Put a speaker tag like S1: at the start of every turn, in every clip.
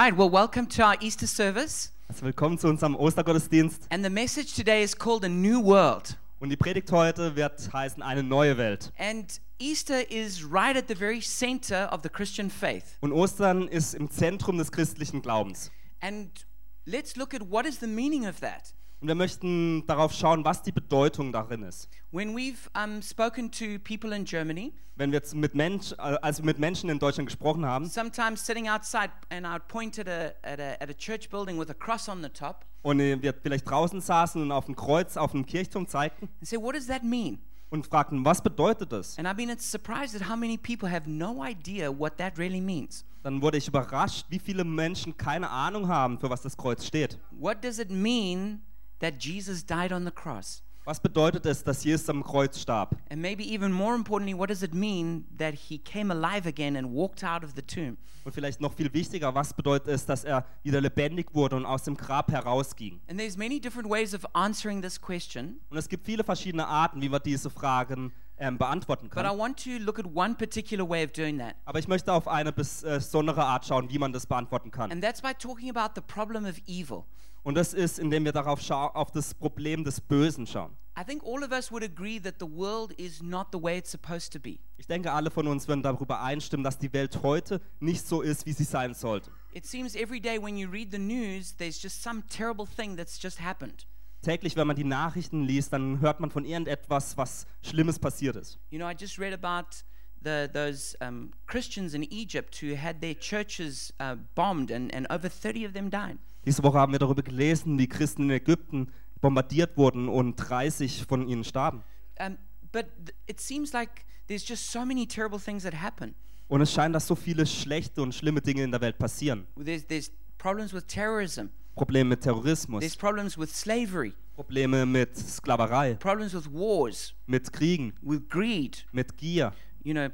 S1: Right, well, welcome to our Easter service.
S2: Also willkommen zu unserem Ostergottesdienst.
S1: And the message today is called A New World.
S2: Und die Predigt heute wird heißen eine neue Welt.
S1: And Easter is right at the very center of the Christian faith.
S2: Und Ostern ist im Zentrum des christlichen Glaubens.
S1: And let's look at what is the meaning of that.
S2: Und wir möchten darauf schauen, was die Bedeutung darin ist.
S1: When we've um, spoken to people in Germany,
S2: Wenn wir jetzt mit, Mensch, äh, als wir mit Menschen in Deutschland gesprochen haben
S1: sometimes sitting outside, and I'd point at a, at a, at a church building with a cross on the top
S2: und äh, wir vielleicht draußen saßen und auf dem Kreuz, auf dem Kirchturm zeigten
S1: and say, What does that mean?
S2: und fragten, was bedeutet das?
S1: And I've been surprised at how many people have no idea what that really means.
S2: Dann wurde ich überrascht, wie viele Menschen keine Ahnung haben, für was das Kreuz steht.
S1: What does it mean that Jesus died on the cross?
S2: Was bedeutet es, dass Jesus am Kreuz starb?
S1: And maybe even more importantly, what does it mean that he came alive again and walked out of the tomb?
S2: Und vielleicht noch viel wichtiger, was bedeutet es, dass er wieder lebendig wurde und aus dem Grab herausging?
S1: And there's many different ways of answering this question,
S2: Und es gibt viele verschiedene Arten, wie man diese Fragen ähm, beantworten
S1: but I
S2: kann.
S1: want to look at one particular way of doing that.
S2: Aber ich möchte auf eine äh, besondere Art schauen, wie man das beantworten kann.
S1: And that's by talking about the problem of evil.
S2: Und das ist, indem wir darauf schau auf das Problem des Bösen schauen.
S1: I think all of us would agree that the world is not the way it's supposed to be.
S2: Ich denke, alle von uns würden darüber einstimmen, dass die Welt heute nicht so ist, wie sie sein sollte.
S1: It seems every day when you read the news, there's just some terrible thing that's just happened.
S2: Täglich, wenn man die Nachrichten liest, dann hört man von irgendetwas, was Schlimmes passiert ist.
S1: You know, I just read about the, those um, Christians in Egypt who had their churches uh, bombed and, and over 30 of them died.
S2: Diese Woche haben wir darüber gelesen, wie Christen in Ägypten bombardiert wurden und 30 von ihnen starben.
S1: Um, but it seems like there's just so many terrible things that happen.
S2: Und es scheint, dass so viele schlechte und schlimme Dinge in der Welt passieren.
S1: There's, there's problems with terrorism,
S2: Probleme mit
S1: there's
S2: Terrorismus,
S1: problems with slavery,
S2: Probleme mit Sklaverei,
S1: problems with wars,
S2: mit Kriegen,
S1: with greed,
S2: mit Gier,
S1: you know,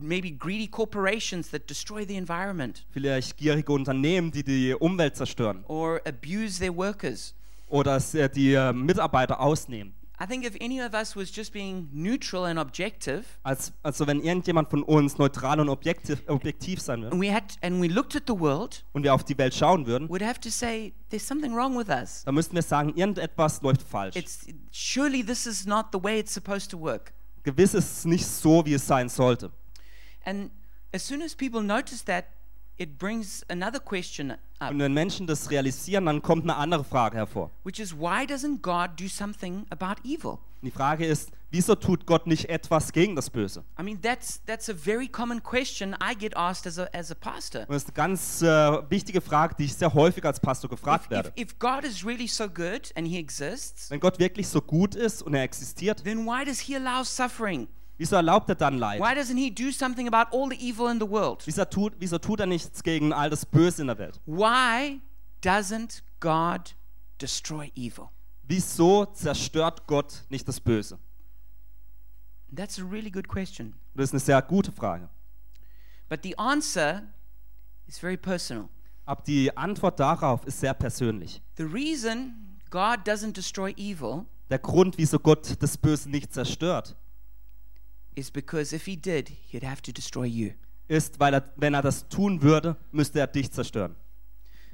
S1: maybe greedy corporations that destroy the environment
S2: vielleicht gierige Unternehmen, die die Umwelt zerstören
S1: or abuse their workers.
S2: oder äh, die äh, Mitarbeiter ausnehmen.
S1: I think if any of us was just being neutral and objective,
S2: Als, also wenn irgendjemand von uns neutral und objektiv, objektiv sein würde
S1: and we had and we looked at the world,
S2: und wir auf die Welt schauen würden,
S1: would have to say there's something wrong with us.
S2: dann müssten wir sagen, irgendetwas läuft falsch.
S1: It's surely this is not the way it's supposed to work.
S2: Gewiss ist es nicht so, wie es sein sollte.
S1: And as soon as people notice that, it brings another question up,
S2: Und wenn Menschen das realisieren, dann kommt eine andere Frage hervor.
S1: which is why doesn't God do something about evil?
S2: Die Frage ist, wieso tut Gott nicht etwas gegen das Böse?
S1: I mean, that's that's a very common question I get asked as a as a pastor.
S2: Und das ist eine ganz äh, wichtige Frage, die ich sehr häufig als Pastor gefragt
S1: If,
S2: werde.
S1: if God is really so good and He exists,
S2: Wenn Gott wirklich so gut ist und er existiert,
S1: then why does He allow suffering?
S2: Wieso erlaubt er dann Leid?
S1: Why doesn't He do something about all the evil in the world?
S2: Wieso tut, wieso tut er nichts gegen all das Böse in der Welt?
S1: Why doesn't God destroy evil?
S2: Wieso zerstört Gott nicht das Böse?
S1: That's a really good question.
S2: Das ist eine sehr gute Frage.
S1: But the answer is very personal.
S2: Aber die Antwort darauf ist sehr persönlich.
S1: The reason God doesn't destroy evil
S2: Der Grund, wieso Gott das Böse nicht zerstört,
S1: is because if He did, He'd have to destroy you.
S2: ist, weil er, wenn er das tun würde, müsste er dich zerstören.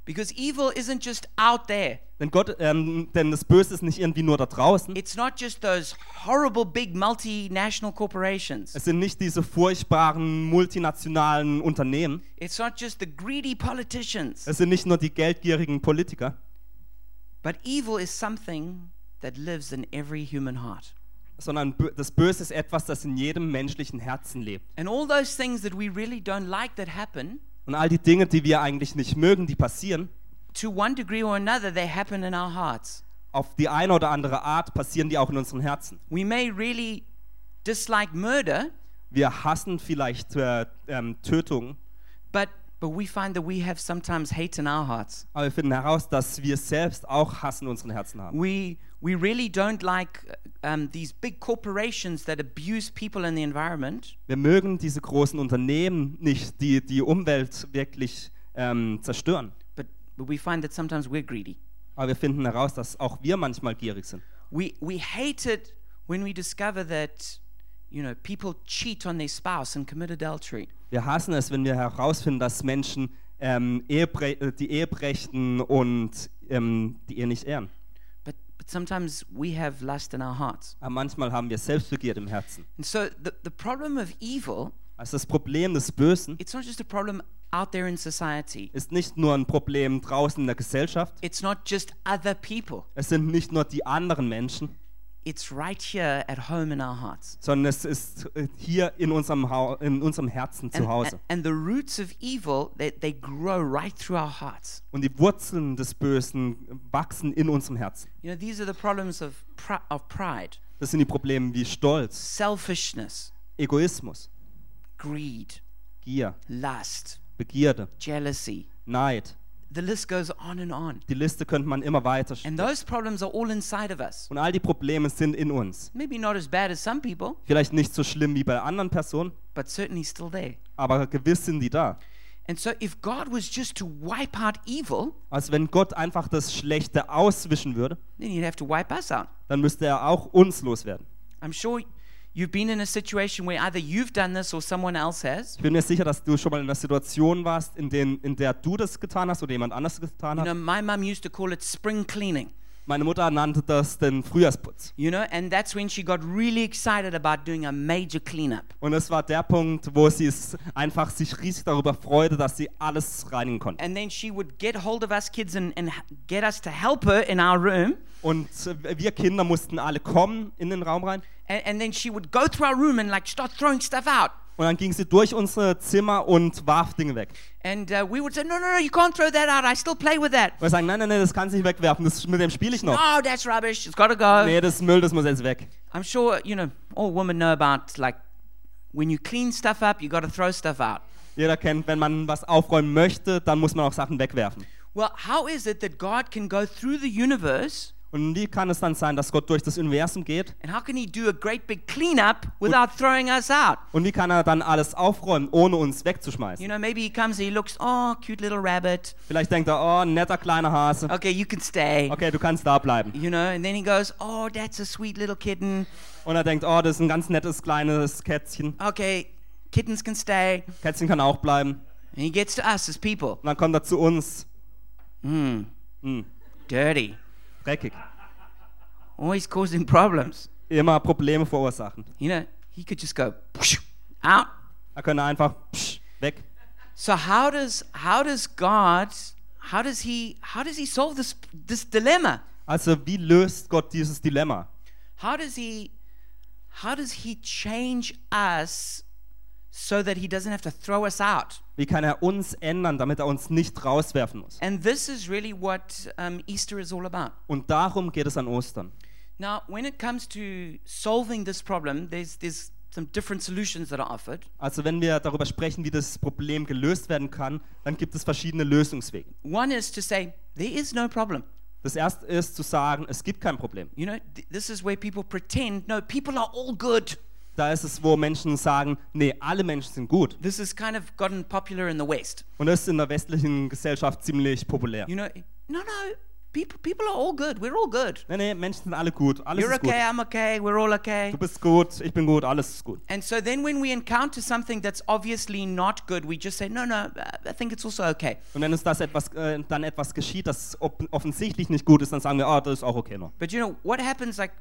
S1: Because evil isn't just out there.
S2: Denn Gott, ähm, denn das Böse ist nicht irgendwie nur da draußen.
S1: It's not just those horrible big multinational corporations.
S2: Es sind nicht diese furchtbaren multinationalen Unternehmen.
S1: It's not just the greedy politicians.
S2: Es sind nicht nur die geldgierigen Politiker,
S1: But evil is something that lives in every human heart.
S2: Sondern das Böse ist etwas, das in jedem menschlichen Herzen lebt.
S1: And all those things that we really don't like that happen,
S2: Und all die Dinge, die wir eigentlich nicht mögen, die passieren,
S1: to one degree or another, they happen in our hearts.
S2: auf die eine oder andere Art passieren die auch in unseren Herzen.
S1: We may really dislike murder,
S2: Wir hassen vielleicht äh, ähm, Tötung,
S1: but but we find that we have sometimes hate in our hearts.
S2: aber wir finden heraus, dass wir selbst auch Hass in unseren Herzen haben.
S1: We we really don't like um, these big corporations that abuse people in the environment,
S2: Wir mögen diese großen Unternehmen nicht, die die Umwelt wirklich ähm, zerstören.
S1: but but we find that sometimes we're greedy.
S2: Aber wir finden heraus, dass auch wir manchmal gierig sind.
S1: We we hate it when we discover that you know people cheat on their spouse and commit adultery.
S2: Wir hassen es, wenn wir herausfinden, dass Menschen ähm, Ehebre äh, die Ehe brechen und ähm, die Ehe nicht ehren.
S1: But, sometimes we have lust in our hearts.
S2: Aber manchmal haben wir Selbstbegierde im Herzen.
S1: And so the, the problem of evil,
S2: Also das Problem des Bösen
S1: it's not just a problem out there in society.
S2: ist nicht nur ein Problem draußen in der Gesellschaft.
S1: It's not just other people.
S2: Es sind nicht nur die anderen Menschen,
S1: It's right here at home in our hearts.
S2: sondern es ist äh, hier in unserem, Hau in unserem Herzen zu Hause.
S1: and, and the roots of evil, they, they grow right through our hearts.
S2: Und die Wurzeln des Bösen wachsen in unserem Herzen.
S1: You know, these are the problems of, pr- of pride,
S2: Das sind die Probleme wie Stolz,
S1: selfishness,
S2: Egoismus,
S1: greed,
S2: Gier,
S1: lust,
S2: Begierde,
S1: jealousy.
S2: Neid.
S1: The list goes on and on.
S2: Die Liste könnte man immer weiter
S1: And those problems are all inside of us.
S2: Und all die Probleme sind in uns.
S1: Maybe not as bad as some people,
S2: Vielleicht nicht so schlimm wie bei anderen Personen,
S1: but certainly still there.
S2: aber gewiss sind die da.
S1: And so, if God was just to wipe out evil,
S2: Also wenn Gott einfach das Schlechte auswischen würde,
S1: then He'd have to wipe us out.
S2: dann müsste er auch uns loswerden.
S1: I'm sure you've been in a situation where either you've done this or someone else has.
S2: Ich bin mir sicher, dass du schon mal in einer Situation warst, in, den, in der du das getan hast oder jemand anders getan
S1: You know,
S2: hat.
S1: my mum used to call it spring cleaning.
S2: Meine Mutter nannte das den Frühjahrsputz.
S1: You know, and that's when she got really excited about doing a major cleanup.
S2: Und es war der Punkt, wo sie es einfach sich riesig darüber freute, dass sie alles reinigen konnte.
S1: And then she would get hold of us kids and, and get us to help her in our room.
S2: Und äh, wir Kinder mussten alle kommen in den Raum rein.
S1: And, and then she would go through our room and like start throwing stuff out.
S2: Und dann ging sie durch unsere Zimmer und warf Dinge weg.
S1: And uh, we would say, no, no, no, you can't throw that out. I still play with that.
S2: Wir sagen, nein, nein, nein, das kannst du nicht wegwerfen, das, mit dem spiele ich noch.
S1: No, that's rubbish. It's got to go.
S2: Nee, das ist Müll, das muss jetzt weg.
S1: I'm sure, you know, all women know about like when you clean stuff up, you got to throw stuff out.
S2: Jeder kennt, wenn man was aufräumen möchte, dann muss man auch Sachen wegwerfen.
S1: Well, how is it that God can go through the universe
S2: Und wie kann es dann sein, dass Gott durch das Universum geht?
S1: and how can He do a great big cleanup without throwing us out?
S2: Und wie kann er dann alles aufräumen, ohne uns
S1: You
S2: wegzuschmeißen?
S1: know, maybe He comes and He looks, oh, cute little rabbit.
S2: Vielleicht denkt er, oh, netter kleiner Hase.
S1: Okay, you can stay.
S2: Okay, du kannst da bleiben.
S1: You know, and then He goes, oh, that's a sweet little kitten.
S2: Und er denkt, oh, das ist ein ganz nettes kleines Kätzchen.
S1: Okay, kittens can stay.
S2: Kätzchen kann auch bleiben.
S1: And He gets to us as people.
S2: Und dann kommt er zu uns.
S1: Hmm,
S2: Hm,
S1: dirty.
S2: Dreckig.
S1: Always causing problems.
S2: Immer Probleme verursachen.
S1: You know, He could just go out.
S2: Er könnte einfach weg.
S1: So how does how does God how does he how does he solve this this dilemma?
S2: Also wie löst Gott dieses Dilemma?
S1: How does he how does he change us so that he doesn't have to throw us out?
S2: Wie kann er uns ändern, damit er uns nicht rauswerfen muss?
S1: And this is really what um, Easter is all about.
S2: Und darum geht es an Ostern.
S1: Now, when it comes to solving this problem, there's there's some different solutions that are offered.
S2: Also wenn wir darüber sprechen, wie das Problem gelöst werden kann, dann gibt es verschiedene Lösungswege.
S1: One is to say there is no problem.
S2: Das erste ist zu sagen, es gibt kein Problem.
S1: You know, th- this is where people pretend no, people are all good.
S2: Da ist es, wo Menschen sagen, nee, alle Menschen sind gut.
S1: This has kind of gotten popular in the West.
S2: Und das ist in der westlichen Gesellschaft ziemlich populär.
S1: You know, no, no, people, people are all good. We're all good.
S2: Nee, nee, Menschen sind alle gut. Alles
S1: You're
S2: ist gut.
S1: okay, I'm okay, we're all okay.
S2: Du bist gut, ich bin gut, alles ist gut.
S1: And so then when we encounter something that's obviously not good, we just say, no, no, I think it's also okay.
S2: Und wenn uns das etwas, äh, dann etwas geschieht, das offensichtlich nicht gut ist, dann sagen wir, ah, das ist auch okay noch.
S1: But you know, what happens like,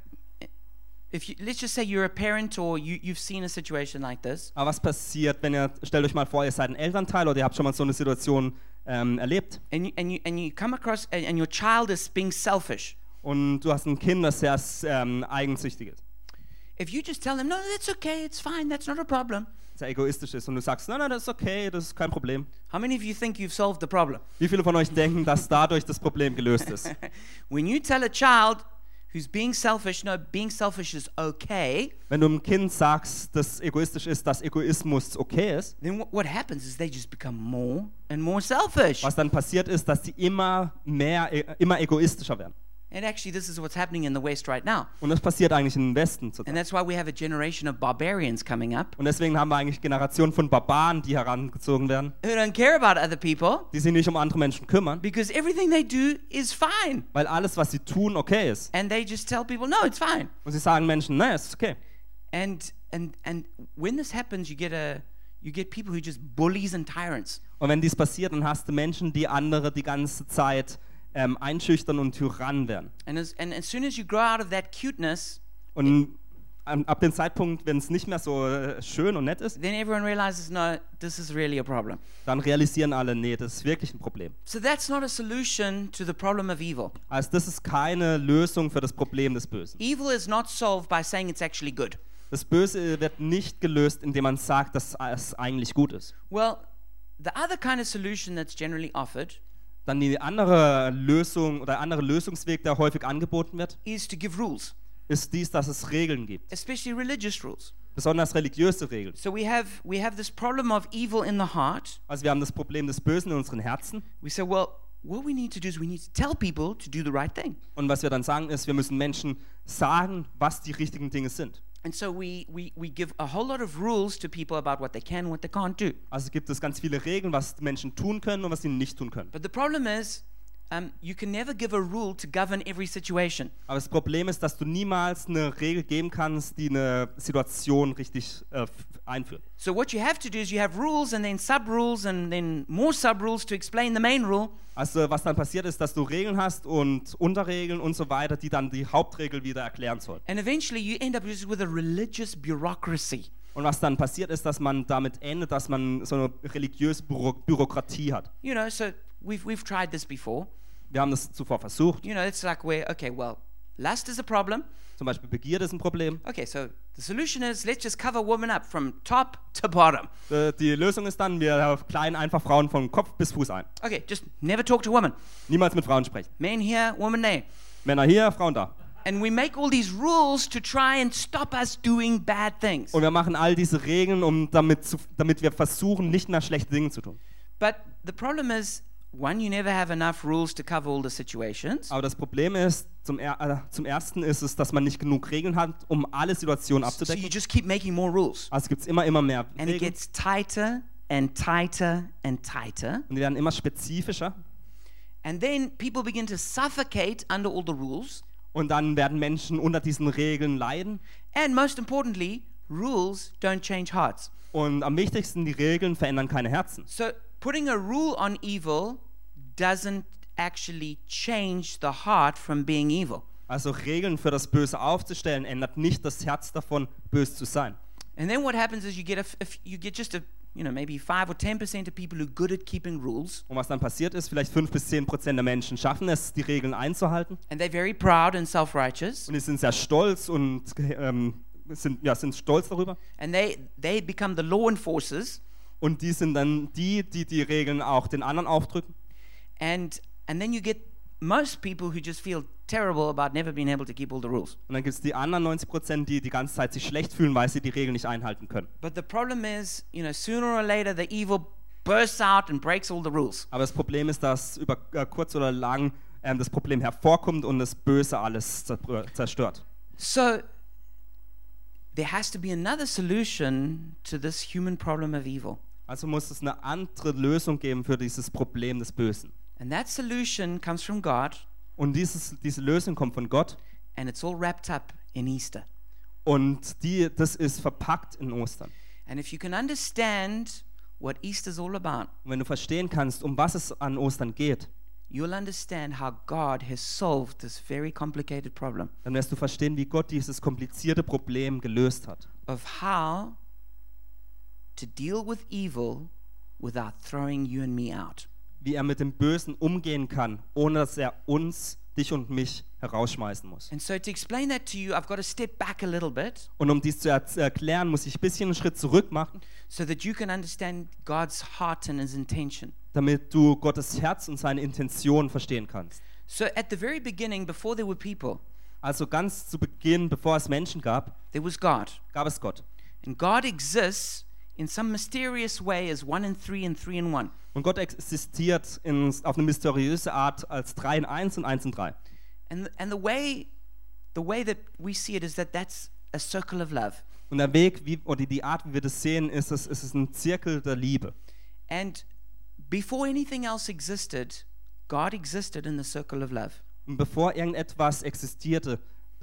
S1: if you, let's just say you're a parent or you, you've seen a situation like this,
S2: Aber was passiert, wenn ihr, stellt euch mal vor, ihr seid ein Elternteil oder ihr habt schon mal so eine Situation ähm, erlebt
S1: and you, and, you, and you come across, and, and your child is being selfish.
S2: und du hast ein Kind, das sehr ähm, eigensüchtig ist,
S1: If you just tell them, no, that's okay, it's fine, that's not a problem,
S2: sehr egoistisch ist und du sagst, nein, nein, das ist okay, das ist kein Problem.
S1: how many of you think you've solved the problem?
S2: Wie viele von euch denken, dass dadurch das Problem gelöst ist?
S1: when you tell a child who's being selfish, no, being selfish is okay,
S2: Wenn du einem Kind sagst, dass egoistisch ist, dass Egoismus okay ist,
S1: then wh- what happens is they just become more and more selfish.
S2: was dann passiert ist, dass sie immer mehr, e- immer egoistischer werden.
S1: And actually, this is what's happening in the West right now.
S2: Und das passiert eigentlich im Westen
S1: And
S2: zurzeit.
S1: that's why we have a generation of barbarians coming up
S2: Und deswegen haben wir eigentlich Generationen von Barbaren, die herangezogen werden,
S1: who don't care about other people
S2: die sich nicht um andere Menschen kümmern,
S1: because everything they do is fine.
S2: weil alles, was sie tun, okay ist.
S1: And they just tell people, no, it's fine.
S2: Und sie sagen Menschen, nein, es ist okay.
S1: And and and when this happens, you get a you get people who just bullies and tyrants.
S2: Und wenn dies passiert, dann hast du Menschen, die andere die ganze Zeit ähm, einschüchtern und Tyrannen werden.
S1: And as, and as soon as you grow out of that cuteness,
S2: Und ähm, ab dem Zeitpunkt, wenn es nicht mehr so äh, schön und nett ist,
S1: then everyone realizes, no, this is really a problem.
S2: dann realisieren alle, nee, das ist wirklich ein Problem.
S1: So that's not a solution to the problem of evil.
S2: Also das ist keine Lösung für das Problem des Bösen.
S1: Evil is not solved by saying it's actually good.
S2: Das Böse wird nicht gelöst, indem man sagt, dass es eigentlich gut ist.
S1: Well, the other kind of solution that's generally offered
S2: Dann die andere Lösung oder andere Lösungsweg, der häufig angeboten wird,
S1: is to give rules,
S2: ist dies, dass es Regeln gibt,
S1: especially religious rules.
S2: besonders religiöse Regeln.
S1: So we have we have this problem of evil in the heart.
S2: Also wir haben das Problem des Bösen in unseren Herzen
S1: We say, well, what we need to do is we need to tell people to do the right thing.
S2: und was wir dann sagen ist, wir müssen Menschen sagen, was die richtigen Dinge sind.
S1: And so we, we, we give a whole lot of rules to people about what they can and what they can't do.
S2: Also gibt es ganz viele Regeln, was Menschen tun können und was sie nicht tun können.
S1: But the problem is, um, you can never give a rule to govern every situation.
S2: Aber das Problem ist, dass du niemals eine Regel geben kannst, die eine Situation richtig äh, einführt.
S1: So what you have to do is you have rules and then sub rules and then more sub rules to explain the main rule.
S2: Also was dann passiert ist, dass du Regeln hast und Unterregeln und so weiter, die dann die Hauptregel wieder erklären sollen.
S1: And eventually you end up just with a religious bureaucracy.
S2: Und was dann passiert ist, dass man damit endet, dass man so eine religiöse Büro Bürokratie hat.
S1: You know, so we've, we've tried this before.
S2: Wir haben das zuvor versucht.
S1: You know, it's like where, okay, well, lust is a problem.
S2: Zum Beispiel Begierde ist ein Problem.
S1: Okay, so the solution is let's just cover women up from top to bottom.
S2: Äh, Die Lösung ist dann, wir kleiden einfach Frauen von Kopf bis Fuß ein.
S1: Okay, just never talk to women.
S2: Niemals mit Frauen sprechen.
S1: Men here, women there.
S2: Männer hier, Frauen da.
S1: And we make all these rules to try and stop us doing bad things.
S2: Und wir machen all diese Regeln, um damit, zu, damit wir versuchen, nicht mehr schlechte Dinge zu tun.
S1: But the problem is, one, you never have enough rules to cover all the situations.
S2: Aber das Problem ist, zum, er, äh, zum Ersten ist es, dass man nicht genug Regeln hat, um alle Situationen
S1: So you
S2: abzudecken.
S1: just keep making more rules.
S2: Also gibt es immer, immer mehr
S1: And it
S2: Regeln.
S1: gets tighter and tighter and tighter.
S2: Und die werden immer spezifischer.
S1: And then people begin to suffocate under all the rules.
S2: Und dann werden Menschen unter diesen Regeln leiden.
S1: And most importantly, rules don't change hearts.
S2: Und am wichtigsten, die Regeln verändern keine Herzen.
S1: So putting a rule on evil doesn't actually change the heart from being evil.
S2: Also Regeln für das Böse aufzustellen, ändert nicht das Herz davon, böse zu sein.
S1: And then what happens is you get a, you get just a you know maybe five or ten percent of people who are good at keeping rules,
S2: Und was dann passiert ist, vielleicht 5 bis 10 Prozent der Menschen schaffen es, die Regeln einzuhalten.
S1: and they're very proud and self-righteous,
S2: Und die sind sehr stolz und ähm, sind, ja, sind stolz darüber.
S1: and they they become the law enforcers,
S2: Und die sind dann die, die die Regeln auch den anderen aufdrücken.
S1: and and then you get most people who just feel terrible about never being able to keep all the rules.
S2: Und dann gibt es die anderen 90 Prozent, die die ganze Zeit sich schlecht fühlen, weil sie die Regeln nicht einhalten können.
S1: But the problem is, you know, sooner or later the evil bursts out and breaks all the rules.
S2: Aber das Problem ist, dass über äh, kurz oder lang ähm, das Problem hervorkommt und das Böse alles zerstört.
S1: So there has to be another solution to this human problem of evil.
S2: Also muss es eine andere Lösung geben für dieses Problem des Bösen.
S1: And that solution comes from God
S2: Und dieses, diese Lösung kommt von Gott
S1: and it's all wrapped up in Easter.
S2: und die, das ist verpackt in Ostern.
S1: And if you can understand what Easter's all about,
S2: Und wenn du verstehen kannst, um was es an Ostern geht,
S1: you'll understand how God has solved this very complicated problem
S2: dann wirst du verstehen, wie Gott dieses komplizierte Problem gelöst hat.
S1: of how to deal with evil without throwing you and me out.
S2: Wie er mit dem Bösen umgehen kann, ohne dass er uns, dich und mich herausschmeißen muss.
S1: And so to explain that to you, I've got to step back a little bit
S2: Und um dies zu er erklären, muss ich ein bisschen einen Schritt zurück machen,
S1: so that you can understand God's heart and his intention.
S2: damit du Gottes Herz und seine Intention verstehen kannst.
S1: So at the very beginning, before there were people,
S2: Also ganz zu Beginn, bevor es Menschen gab,
S1: there was God.
S2: gab es Gott.
S1: And God exists in some mysterious way as one and three and three and one.
S2: Und Gott existiert in, auf eine mysteriöse Art als 3 in 1 und 1 in 3.
S1: And, and the way the way that we see it is that that's a circle of love.
S2: Und der Weg, wie, oder die Art, wie wir das sehen, ist es, es ist ein Zirkel der Liebe.
S1: And before anything else existed, God existed in the circle of love.
S2: Und bevor irgendetwas existierte,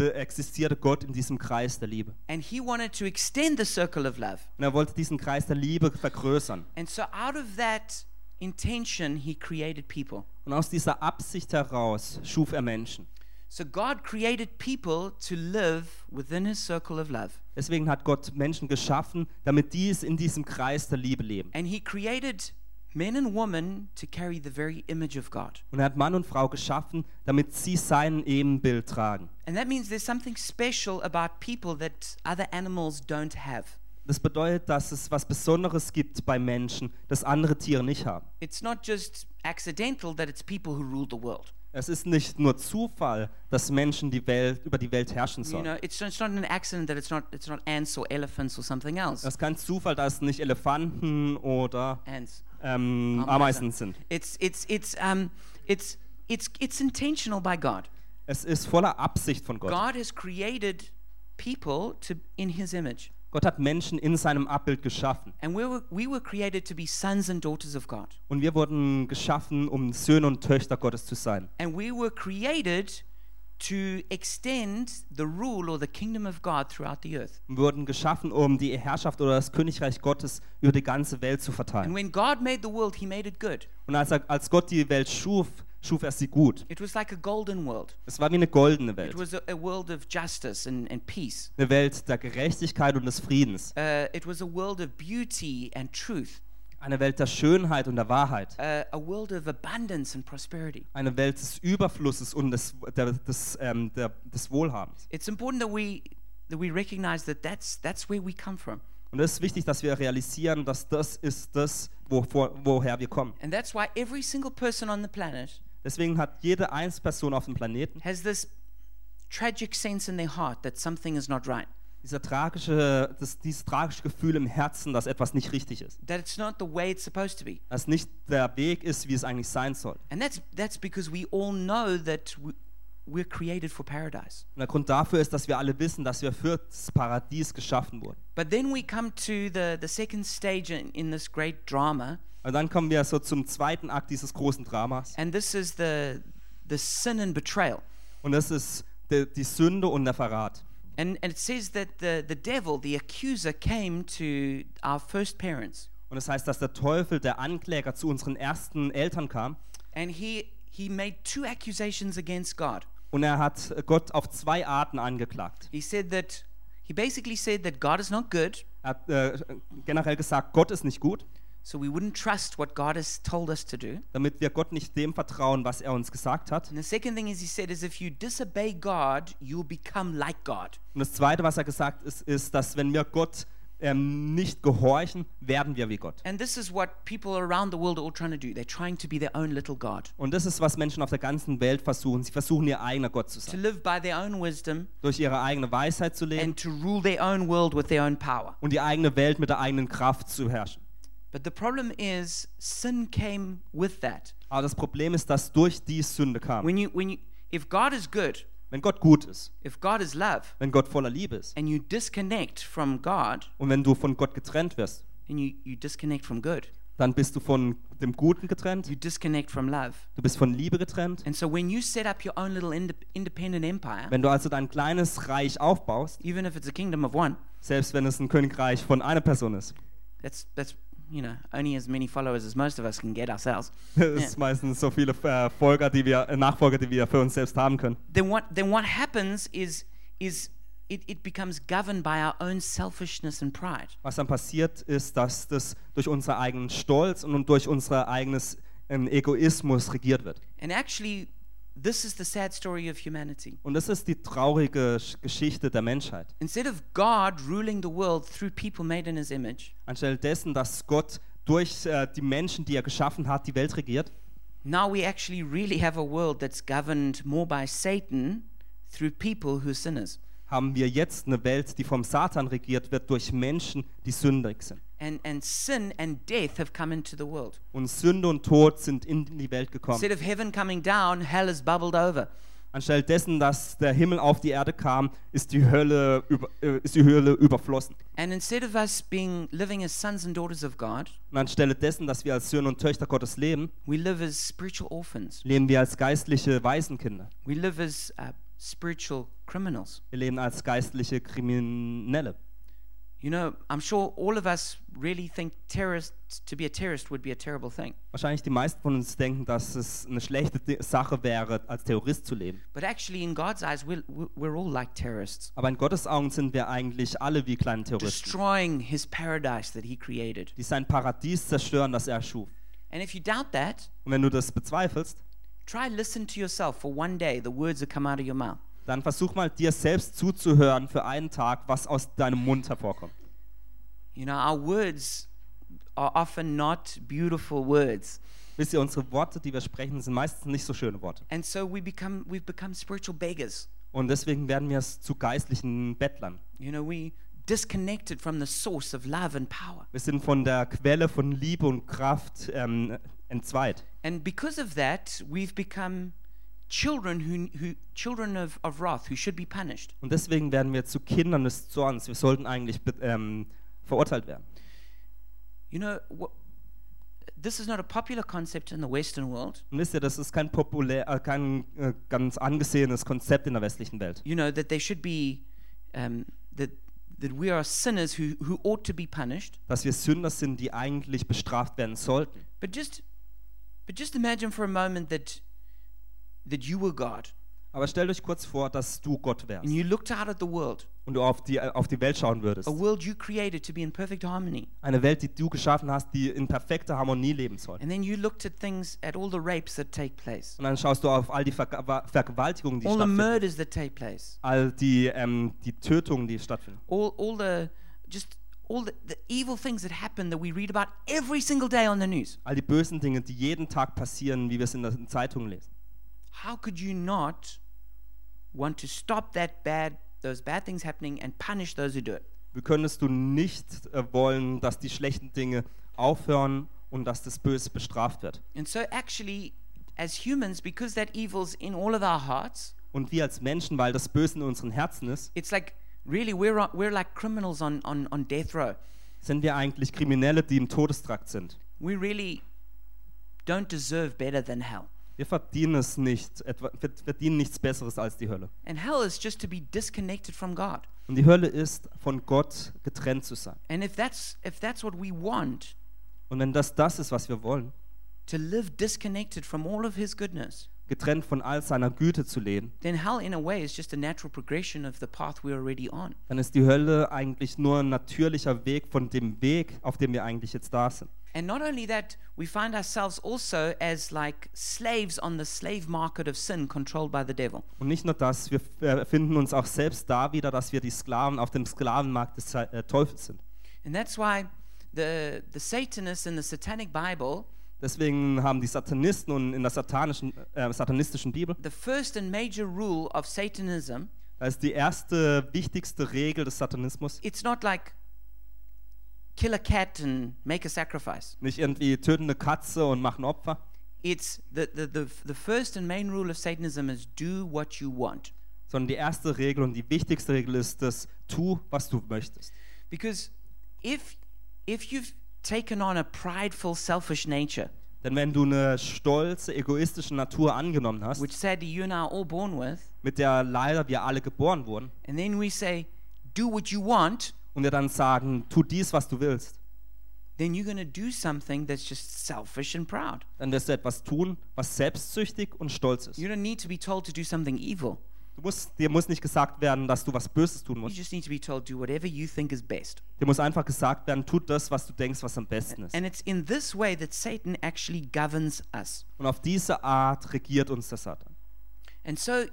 S2: existierte Gott in diesem Kreis der Liebe.
S1: And he wanted to extend the circle of love.
S2: Und er wollte diesen Kreis der Liebe vergrößern.
S1: And so, out of that intention, he created people.
S2: Und aus dieser Absicht heraus schuf er Menschen.
S1: So, God created people to live within his circle of love.
S2: Deswegen hat Gott Menschen geschaffen, damit dies in diesem Kreis der Liebe leben.
S1: And he created men and women to carry the very image of God.
S2: Und er hat Mann und Frau geschaffen, damit sie sein Ebenbild tragen.
S1: And that means there's something special about people that other animals don't have.
S2: Das bedeutet, dass es was Besonderes gibt bei Menschen, das andere Tiere nicht haben.
S1: It's not just accidental that it's people who rule the world.
S2: Es ist nicht nur Zufall, dass Menschen die Welt, über die Welt herrschen
S1: You
S2: sollen.
S1: know, it's, it's not an accident that it's not, it's not ants or elephants or something else.
S2: Es ist kein Zufall, dass es nicht Elefanten oder
S1: Ants.
S2: Ähm,
S1: Ameisen.
S2: Sind.
S1: It's, it's, it's, um, it's, it's, it's intentional by God.
S2: Es ist voller Absicht von Gott.
S1: God has created people to, in his image.
S2: Gott hat Menschen in seinem Abbild geschaffen.
S1: And we were, we were created to be sons and daughters of God.
S2: Und wir wurden geschaffen, um Söhne und Töchter Gottes zu sein.
S1: And we were created to extend the rule or the kingdom of God throughout the earth.
S2: Wurden geschaffen, um die Herrschaft oder das Königreich Gottes über die ganze Welt zu
S1: And
S2: verteilen.
S1: when God made the world, he made it good.
S2: Und als, er, als Gott die Welt schuf, schuf er sie gut.
S1: It was like a golden world.
S2: Es war wie eine goldene
S1: It
S2: Welt.
S1: was a, a world of justice and, and peace.
S2: Eine Welt der Gerechtigkeit und des Friedens.
S1: Uh, it was a world of beauty and truth.
S2: Eine Welt der Schönheit und der Wahrheit.
S1: Uh, a world of abundance and prosperity.
S2: Eine Welt des Überflusses und des, der, des, ähm, der, des Wohlhabens.
S1: It's important that we that we recognize that that's that's where we come from,
S2: Und es ist wichtig, dass wir realisieren, dass das ist das, wovor, woher wir kommen.
S1: and that's why every single person on the planet
S2: Deswegen hat jede Einzelperson auf dem Planeten
S1: has this tragic sense in their heart that something is not right,
S2: dieser tragische, das, dieses tragische Gefühl im Herzen, dass etwas nicht richtig ist.
S1: that it's not the way it's supposed to be.
S2: Dass nicht der Weg ist, wie es eigentlich sein soll.
S1: And that's that's because we all know that we, we're created for paradise.
S2: Und der Grund dafür ist, dass wir alle wissen, dass wir für das Paradies geschaffen wurden.
S1: But then we come to the, the second stage in, in this great drama,
S2: Und dann kommen wir so zum zweiten Akt dieses großen Dramas.
S1: and this is the the sin and betrayal.
S2: Und das ist die, die Sünde und der Verrat.
S1: And, and it says that the, the devil, the accuser, came to our first parents,
S2: Und das heißt, dass der Teufel, der Ankläger, zu unseren ersten Eltern kam
S1: and he he made two accusations against God.
S2: und er hat Gott auf zwei Arten angeklagt.
S1: He said that he basically said that God is not good,
S2: Er hat äh, generell gesagt, Gott ist nicht gut,
S1: so we wouldn't trust what God has told us to do.
S2: damit wir Gott nicht dem vertrauen, was er uns gesagt hat.
S1: And the second thing is he said is if you disobey God, you'll become like God.
S2: Und das Zweite, was er gesagt ist, ist, dass wenn wir Gott ähm, nicht gehorchen, werden wir wie Gott.
S1: And this is what people around the world are all trying to do. They're trying to be their own little God,
S2: Und das ist, was Menschen auf der ganzen Welt versuchen. Sie versuchen, ihr eigener Gott zu
S1: to
S2: sein.
S1: live by their own wisdom
S2: Durch ihre eigene Weisheit zu leben
S1: and to rule their own world with their own power.
S2: und die eigene Welt mit der eigenen Kraft zu herrschen.
S1: But the problem is sin came with that.
S2: Aber das Problem ist, dass durch die Sünde kam.
S1: When you when you if God is good,
S2: Wenn Gott gut ist,
S1: if God is love,
S2: wenn Gott voller Liebe ist
S1: and you disconnect from God,
S2: und wenn du von Gott getrennt wirst,
S1: then you, you disconnect from good.
S2: dann bist du von dem Guten getrennt,
S1: You disconnect from love.
S2: du bist von Liebe getrennt.
S1: And so when you set up your own little inde- independent empire,
S2: Wenn du also dein kleines Reich aufbaust,
S1: even if it's a kingdom of one,
S2: selbst wenn es ein Königreich von einer Person ist,
S1: that's that's you know only as many followers as most of us can get ourselves.
S2: das ist meistens so viele äh, Folger, die wir, äh, Nachfolger, die wir für uns selbst haben können.
S1: Then what then what happens is is it, it becomes governed by our own selfishness and pride.
S2: Was dann passiert ist, dass das durch unseren eigenen Stolz und durch unser eigenes ähm, Egoismus regiert wird.
S1: And actually, this is the sad story of humanity.
S2: Und das ist die traurige Sch- Geschichte der Menschheit.
S1: Instead of God ruling the world through people made in his image,
S2: Anstelle dessen, dass Gott durch äh, die Menschen, die er geschaffen hat, die Welt regiert,
S1: now we actually really have a world that's governed more by Satan through people who sinners.
S2: haben wir jetzt eine Welt, die vom Satan regiert wird durch Menschen, die sündig sind.
S1: And, and sin and death have come into the world.
S2: Und Sünde und Tod sind in die Welt gekommen.
S1: Instead of heaven coming down, hell has bubbled over.
S2: Anstelle dessen, dass der Himmel auf die Erde kam, ist die Hölle, über, äh, ist die Hölle überflossen.
S1: And instead of us being living as sons and daughters of God,
S2: Und anstelle dessen, dass wir als Söhne und Töchter Gottes leben,
S1: we live as spiritual orphans.
S2: leben wir als geistliche Waisenkinder.
S1: We live as uh, spiritual criminals.
S2: Wir leben als geistliche Kriminelle.
S1: You know, I'm sure all of us really think terrorists to be a terrorist would be a terrible thing.
S2: Wahrscheinlich die meisten von uns denken, dass es eine schlechte Sache wäre, als Terrorist zu leben.
S1: But actually, in God's eyes, we're, we're all like terrorists,
S2: Aber in Gottes Augen sind wir eigentlich alle wie kleine Terroristen,
S1: destroying His paradise that He created.
S2: die sein Paradies zerstören, das er erschuf.
S1: And if you doubt that,
S2: Und wenn du das bezweifelst,
S1: try listen to yourself for one day the words that come out of your mouth.
S2: Dann versuch mal dir selbst zuzuhören für einen Tag, was aus deinem Mund hervorkommt.
S1: You know, our words are often not beautiful words.
S2: Wisst ihr, unsere Worte, die wir sprechen, sind meistens nicht so schöne Worte.
S1: And so we become we've become spiritual beggars.
S2: Und deswegen werden wir zu geistlichen Bettlern.
S1: You know, we disconnected from the source of love and power.
S2: Wir sind von der Quelle von Liebe und Kraft ähm, entzweit.
S1: And because of that, we've become children who, who children of, of wrath who should be punished.
S2: Und deswegen werden wir zu Kindern des Zorns. Wir sollten eigentlich ähm, verurteilt werden.
S1: You know, wh- this is not a popular concept in the Western world.
S2: Und wisst ihr, das ist kein populär, äh, kein äh, ganz angesehenes Konzept in der westlichen Welt.
S1: You know that they should be um, that that we are sinners who who ought to be punished.
S2: Dass wir Sünder sind, die eigentlich bestraft werden sollten.
S1: But just but just imagine for a moment that that you were God
S2: Aber stellt euch kurz vor, dass du Gott wärst
S1: and you looked out at the world,
S2: und du auf die, äh, auf die Welt schauen würdest.
S1: a world you created to be in perfect harmony.
S2: Eine Welt, die du geschaffen hast, die in perfekter Harmonie leben soll.
S1: And then you looked at things at all the rapes that take place,
S2: Und dann schaust du auf all die Verga Vergewaltigungen, die
S1: all the
S2: stattfinden.
S1: murders that take place,
S2: All die, ähm, die Tötungen, die stattfinden.
S1: all all the just all the, the evil things that happen that we read about every single day on the news.
S2: All die bösen Dinge, die jeden Tag passieren, wie wir es in den Zeitungen lesen.
S1: How could you not want to stop that bad those bad things happening and punish those who do it?
S2: Wie könntest du nicht äh, wollen, dass die schlechten Dinge aufhören und dass das Böse bestraft wird?
S1: And so actually as humans because that evil's in all of our hearts,
S2: Und wir als Menschen, weil das Böse in unseren Herzen ist,
S1: it's like really we're on- we're like criminals on on on death row.
S2: sind wir eigentlich Kriminelle, die im Todestrakt sind.
S1: We really don't deserve better than hell.
S2: Wir verdienen es nicht, etwa, wir verdienen nichts Besseres als die Hölle.
S1: And hell is just to be disconnected from God.
S2: Und die Hölle ist, von Gott getrennt zu sein.
S1: And if that's if that's what we want,
S2: Und wenn das das ist, was wir wollen,
S1: to live disconnected from all of his goodness,
S2: getrennt von all seiner Güte zu leben,
S1: then hell in a way is just a natural progression of the path we're already on.
S2: dann ist die Hölle eigentlich nur ein natürlicher Weg von dem Weg, auf dem wir eigentlich jetzt da sind.
S1: And not only that, we find ourselves also as like slaves on the slave market of sin controlled by the devil.
S2: Und nicht nur das, wir finden uns auch selbst da wieder, dass wir die Sklaven auf dem Sklavenmarkt des äh, Teufels sind.
S1: And that's why the the Satanists in the satanic Bible,
S2: Deswegen haben die Satanisten und in der satanischen, äh, satanistischen Bibel,
S1: the first and major rule of Satanism,
S2: da ist die erste wichtigste Regel des Satanismus,
S1: it's not like kill a cat and make a sacrifice.
S2: nicht irgendwie töten eine Katze und machen Opfer,
S1: It's the, the, the, the first and main rule of Satanism is do what you want.
S2: sondern die erste Regel und die wichtigste Regel ist das, tu, was du möchtest.
S1: Because if if you've taken on a prideful, selfish nature,
S2: Denn wenn du eine stolze, egoistische Natur angenommen hast,
S1: which sadly you and I are all born with,
S2: mit der leider wir alle geboren wurden,
S1: and then we say, do what you want,
S2: und wir dann sagen, tu dies, was du willst,
S1: then you're going to do something that's just selfish and proud.
S2: dann wirst du etwas tun, was selbstsüchtig und stolz ist.
S1: You don't need to be told to do something evil.
S2: Du musst, dir muss nicht gesagt werden, dass du was Böses tun
S1: You
S2: musst.
S1: just need to be told, do whatever you think is best.
S2: Dir muss einfach gesagt werden, tu das, was du denkst, was am besten ist.
S1: And it's in this way that Satan actually governs us.
S2: Und auf diese Art regiert uns der Satan.
S1: And so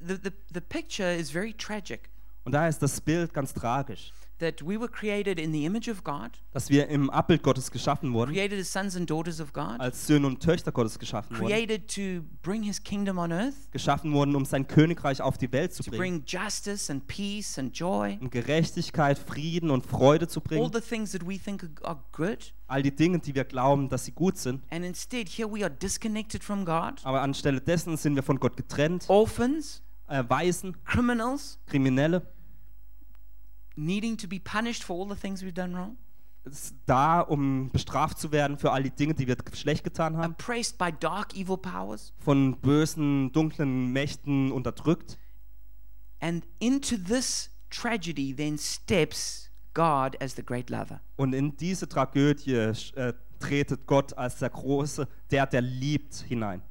S1: the, the, the picture is very tragic
S2: Und daher ist das Bild ganz tragisch,
S1: that we were created in the image of God,
S2: dass wir im Abbild Gottes geschaffen wurden,
S1: created as sons and daughters of God,
S2: als Söhne und Töchter Gottes geschaffen wurden,
S1: created to bring his kingdom on earth,
S2: geschaffen wurden, um sein Königreich auf die Welt zu
S1: to
S2: bringen,
S1: bring justice and peace and joy,
S2: um Gerechtigkeit, Frieden und Freude zu
S1: all
S2: bringen,
S1: the things that we think are- are good.
S2: all die Dinge, die wir glauben, dass sie gut sind.
S1: And instead, here we are disconnected from God,
S2: Aber anstelle dessen sind wir von Gott getrennt,
S1: orphans,
S2: äh, Waisen,
S1: criminals,
S2: Kriminelle,
S1: needing to be punished for all the things we've done wrong,
S2: ist da, um bestraft zu werden für all die Dinge, die wir schlecht getan haben,
S1: oppressed by dark, evil powers.
S2: von bösen, dunklen Mächten unterdrückt.
S1: And into this tragedy then steps God as the great lover.
S2: Und in diese Tragödie äh, tretet Gott als der Große, der, der liebt, hinein.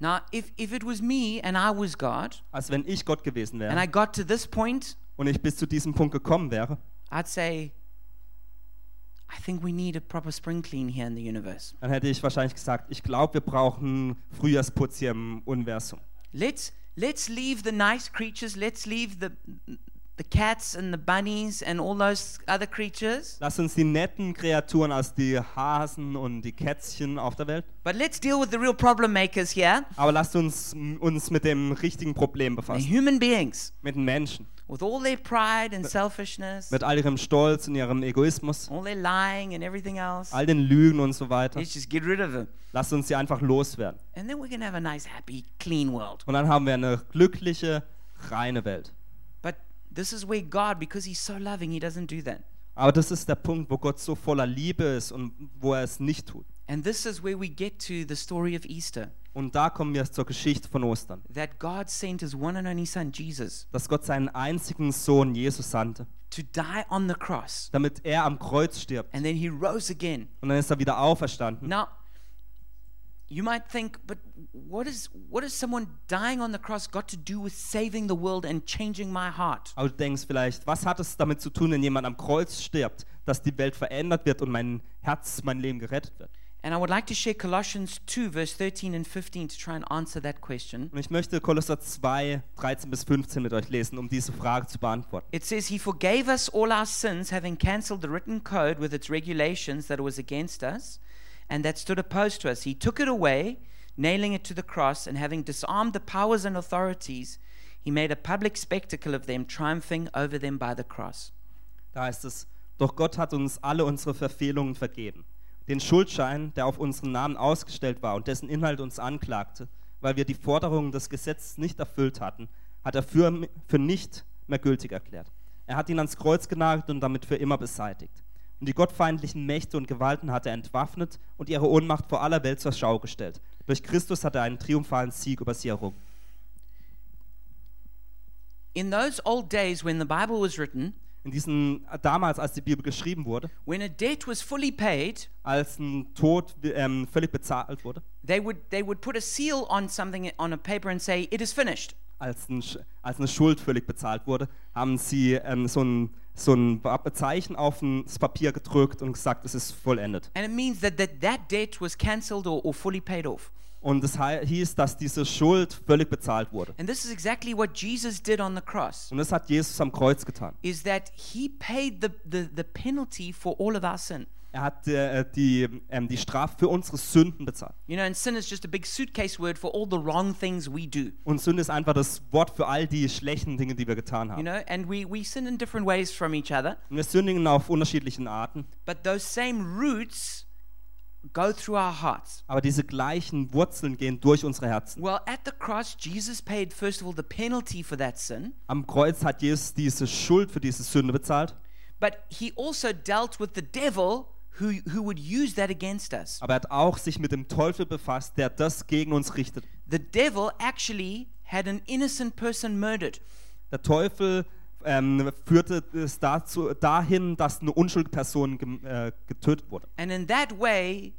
S1: Now, if, if it was me and I was God,
S2: Als wenn ich Gott gewesen
S1: and I
S2: wäre
S1: got to this point,
S2: und ich bis zu diesem Punkt gekommen wäre,
S1: I'd say, I think we need a proper spring clean here in the universe.
S2: dann hätte ich wahrscheinlich gesagt, ich glaube, wir brauchen Frühjahrsputz hier im Universum.
S1: Let's let's leave the nice creatures. Let's leave the the cats and the bunnies and all those other creatures.
S2: Lass uns die netten Kreaturen als die Hasen und die Kätzchen auf der Welt.
S1: But let's deal with the real problem makers here,
S2: Aber lasst uns uns mit dem richtigen Problem
S1: the
S2: befassen.
S1: human beings,
S2: Mit den Menschen.
S1: With all their pride and selfishness,
S2: Mit all ihrem Stolz und ihrem Egoismus.
S1: all their lying and everything else.
S2: All den Lügen und so weiter.
S1: Let's just get rid of them,
S2: Lasst uns sie einfach loswerden.
S1: and then we can have a nice, happy, clean world.
S2: Und dann haben wir eine glückliche, reine Welt.
S1: But this is where God, because He's so loving, He doesn't do that.
S2: Aber das ist der Punkt, wo Gott so voller Liebe ist und wo er es nicht tut.
S1: And this is where we get to the story of Easter
S2: Und da kommen wir zur Geschichte von Ostern.
S1: that God sent His one and only Son, Jesus,
S2: Dass Gott seinen einzigen Sohn Jesus sandte,
S1: to die on the cross.
S2: damit er am Kreuz stirbt.
S1: And then He rose again.
S2: Und dann ist er wieder auferstanden.
S1: Now, you might think, but what is what is someone dying on the cross got to do with saving the world and changing my heart?
S2: Aber du denkst vielleicht, was hat es damit zu tun, wenn jemand am Kreuz stirbt, dass die Welt verändert wird und mein Herz, mein Leben gerettet wird?
S1: And I would like to share Colossians 2, verse 13 and 15 to try and answer that question.
S2: Und ich möchte Kolosser 2, 13 bis 15 mit euch lesen, um diese Frage zu beantworten.
S1: It says, He forgave us all our sins, having cancelled the written code with its regulations that was against us and that stood opposed to us. He took it away, nailing it to the cross, and having disarmed the powers and authorities, He made a public spectacle of them, triumphing over them by the cross.
S2: Da heißt es, doch Gott hat uns alle unsere Verfehlungen vergeben. Den Schuldschein, der auf unseren Namen ausgestellt war und dessen Inhalt uns anklagte, weil wir die Forderungen des Gesetzes nicht erfüllt hatten, hat er für, für nicht mehr gültig erklärt. Er hat ihn ans Kreuz genagelt und damit für immer beseitigt. Und die gottfeindlichen Mächte und Gewalten hat er entwaffnet und ihre Ohnmacht vor aller Welt zur Schau gestellt. Durch Christus hat er einen triumphalen Sieg über sie errungen.
S1: In those old days when the Bible was written,
S2: In diesen, damals, als die Bibel geschrieben wurde,
S1: when a debt was fully paid,
S2: als ein Tod ähm, völlig bezahlt wurde,
S1: they would, they would put a seal on something on a paper and say, It is finished.
S2: als, ein, als eine Schuld völlig bezahlt wurde, haben sie ähm, so ein, so ein Zeichen auf das Papier gedrückt und gesagt, es ist vollendet.
S1: And it means that that, that debt was cancelled or, or fully paid off.
S2: Und es hieß, dass diese Schuld völlig bezahlt wurde.
S1: And this is exactly what Jesus did on the cross.
S2: Und das hat Jesus am Kreuz getan.
S1: Is that he paid the, the, the penalty for all of our sin.
S2: Er hat äh, die, ähm, die Strafe für unsere Sünden bezahlt.
S1: You know, and sin is just a big suitcase word for all the wrong things we do.
S2: Und Sünde ist einfach das Wort für all die schlechten Dinge, die wir getan
S1: You
S2: haben.
S1: know, and we, we sin in different ways from each other,
S2: Und wir sündigen auf unterschiedlichen Arten.
S1: but those same roots go through our hearts.
S2: Aber diese gleichen Wurzeln gehen durch unsere Herzen.
S1: Well, at the cross, Jesus paid, first of all, the penalty for that sin,
S2: Am Kreuz hat Jesus diese Schuld für diese Sünde bezahlt.
S1: but he also dealt with the devil who, who would use that against us.
S2: Aber er hat auch sich mit dem Teufel befasst, der das gegen uns richtet.
S1: The devil actually had an innocent person murdered.
S2: Der Teufel ähm, führte es dazu, dahin, dass eine unschuldige Person äh, getötet wurde.
S1: And in that way,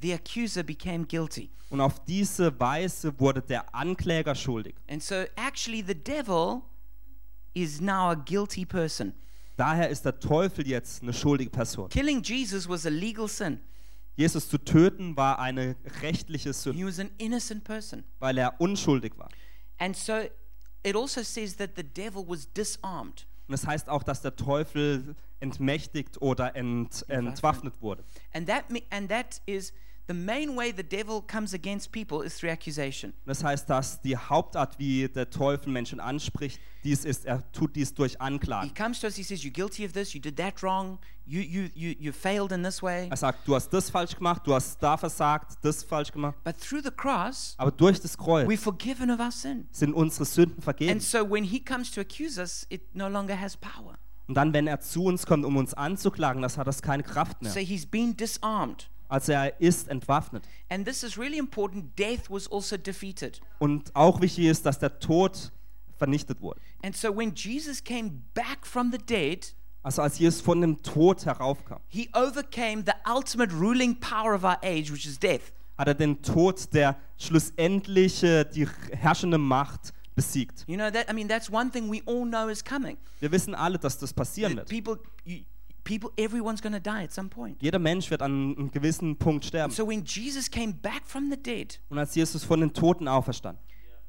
S1: the accuser became guilty.
S2: Und auf diese Weise wurde der Ankläger schuldig.
S1: And so, actually, the devil is now a guilty person.
S2: Daher ist der Teufel jetzt eine schuldige Person.
S1: Killing Jesus was a legal sin,
S2: Jesus zu töten war eine rechtliche Sünde,
S1: he was an innocent person.
S2: weil er unschuldig war.
S1: And so, it also says that the devil was disarmed.
S2: Und das heißt auch, dass der Teufel entmächtigt oder ent, entwaffnet wurde.
S1: And that, and that is the main way the devil comes against people is through accusation.
S2: Das heißt, dass die Hauptart, wie der Teufel Menschen anspricht, dies ist, er tut dies durch
S1: He
S2: Anklagen.
S1: comes to us, he says, You're guilty of this, you did that wrong, you, you, you, you failed in this way.
S2: Er sagt, du hast das falsch gemacht, du hast da versagt, das falsch gemacht.
S1: But through the cross,
S2: Aber durch das Kreuz
S1: we're forgiven of our sin.
S2: sind unsere Sünden
S1: And
S2: vergeben.
S1: so when he comes to accuse us, it no longer has power.
S2: Und dann, wenn er zu uns kommt, um uns anzuklagen, das hat das keine Kraft mehr.
S1: So he's been disarmed.
S2: Also er ist entwaffnet.
S1: And this is really important. Death was also defeated.
S2: Und auch wichtig ist, dass der Tod vernichtet wurde.
S1: And so when Jesus came back from the dead,
S2: Also als Jesus von dem Tod heraufkam,
S1: he overcame the ultimate ruling power of our age, which is death.
S2: hat er den Tod, der schlussendliche, die herrschende Macht besiegt.
S1: You know that I mean that's one thing we all know is coming.
S2: Wir wissen alle, dass das passieren wird.
S1: People you, people everyone's going to die at some point.
S2: Jeder Mensch wird an einem gewissen Punkt sterben.
S1: So when Jesus came back from the dead,
S2: Und als Jesus von den Toten auferstand,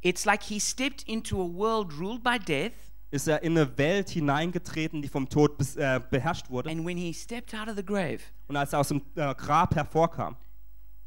S1: it's like he stepped into a world ruled by death,
S2: ist er in eine Welt hineingetreten, die vom Tod bes- äh, beherrscht wurde.
S1: and when he stepped out of the grave,
S2: Und als er aus dem äh, Grab hervorkam,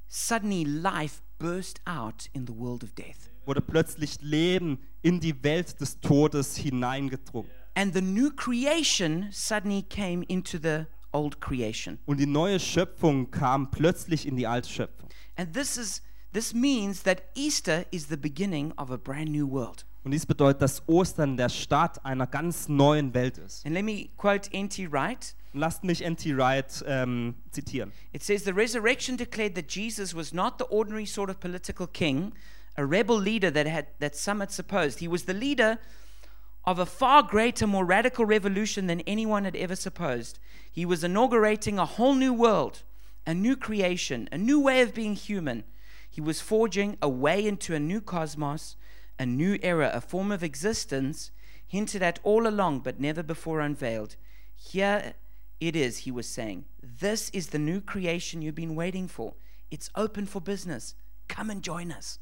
S1: suddenly life burst out in the world of death.
S2: wurde plötzlich Leben in die Welt des Todes hineingedrungen.
S1: And the new creation suddenly came into the old creation.
S2: Und die neue Schöpfung kam plötzlich in die alte Schöpfung.
S1: And this is this means that Easter is the beginning of a brand new world.
S2: Und dies bedeutet, dass Ostern der Start einer ganz neuen Welt ist.
S1: And let me quote N.T. Wright.
S2: Lasst mich N.T. Wright ähm, zitieren.
S1: It says the resurrection declared that Jesus was not the ordinary sort of political king, a rebel leader that had that some had supposed. He was the leader of a far greater, more radical revolution than anyone had ever supposed. He was inaugurating a whole new world, a new creation, a new way of being human. He was forging a way into a new cosmos, a new era, a form of existence hinted at all along but never before unveiled. Here it is, he was saying. This is the new creation you've been waiting for. It's open for business. Come and join us.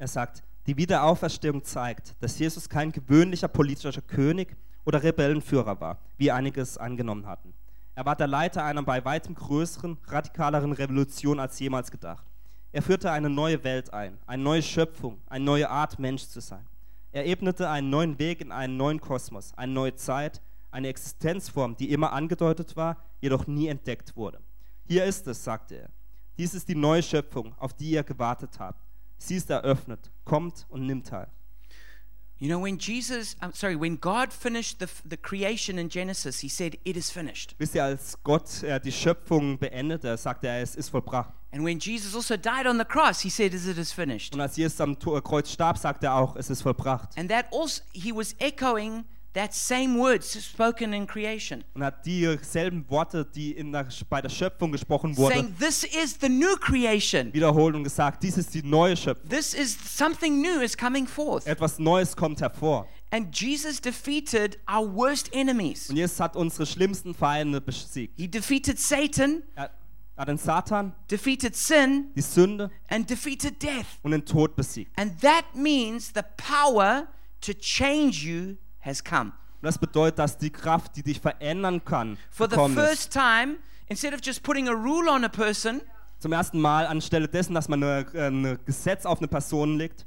S2: Er sagt, die Wiederauferstehung zeigt, dass Jesus kein gewöhnlicher politischer König oder Rebellenführer war, wie einige es angenommen hatten. Er war der Leiter einer bei weitem größeren, radikaleren Revolution als jemals gedacht. Er führte eine neue Welt ein, eine neue Schöpfung, eine neue Art, Mensch zu sein. Er ebnete einen neuen Weg in einen neuen Kosmos, eine neue Zeit, eine Existenzform, die immer angedeutet war, jedoch nie entdeckt wurde. Hier ist es, sagte er. Dies ist die neue Schöpfung, auf die ihr gewartet habt. Sie ist eröffnet. Kommt und nimmt teil.
S1: You know, when Jesus, I'm sorry, when God finished the, the creation in Genesis, he said, It is finished.
S2: Wisst ihr, als Gott äh, die Schöpfung beendete, sagte er, es ist vollbracht.
S1: And when Jesus also died on the cross, he said, It is finished.
S2: Und als Jesus am Kreuz starb, sagte er auch, es ist vollbracht.
S1: And that also, he was echoing that same words spoken in creation,
S2: Und hat dieselben Worte, die in der, bei der Schöpfung gesprochen wurden,
S1: saying, This is the new creation.
S2: wiederholt und gesagt, dies ist die neue Schöpfung.
S1: This is something new is coming forth.
S2: Etwas Neues kommt hervor.
S1: And Jesus defeated our worst enemies.
S2: Und Jesus hat unsere schlimmsten Feinde besiegt.
S1: He defeated Satan,
S2: Er hat den Satan,
S1: defeated sin,
S2: die Sünde
S1: and defeated death.
S2: und den Tod besiegt.
S1: And that means the power to change you has come.
S2: Das bedeutet, dass die Kraft, die dich verändern kann,
S1: For the
S2: gekommen ist.
S1: first time, instead of just putting a rule on a person,
S2: Zum ersten Mal anstelle dessen, dass man ein eine Gesetz auf eine Person legt,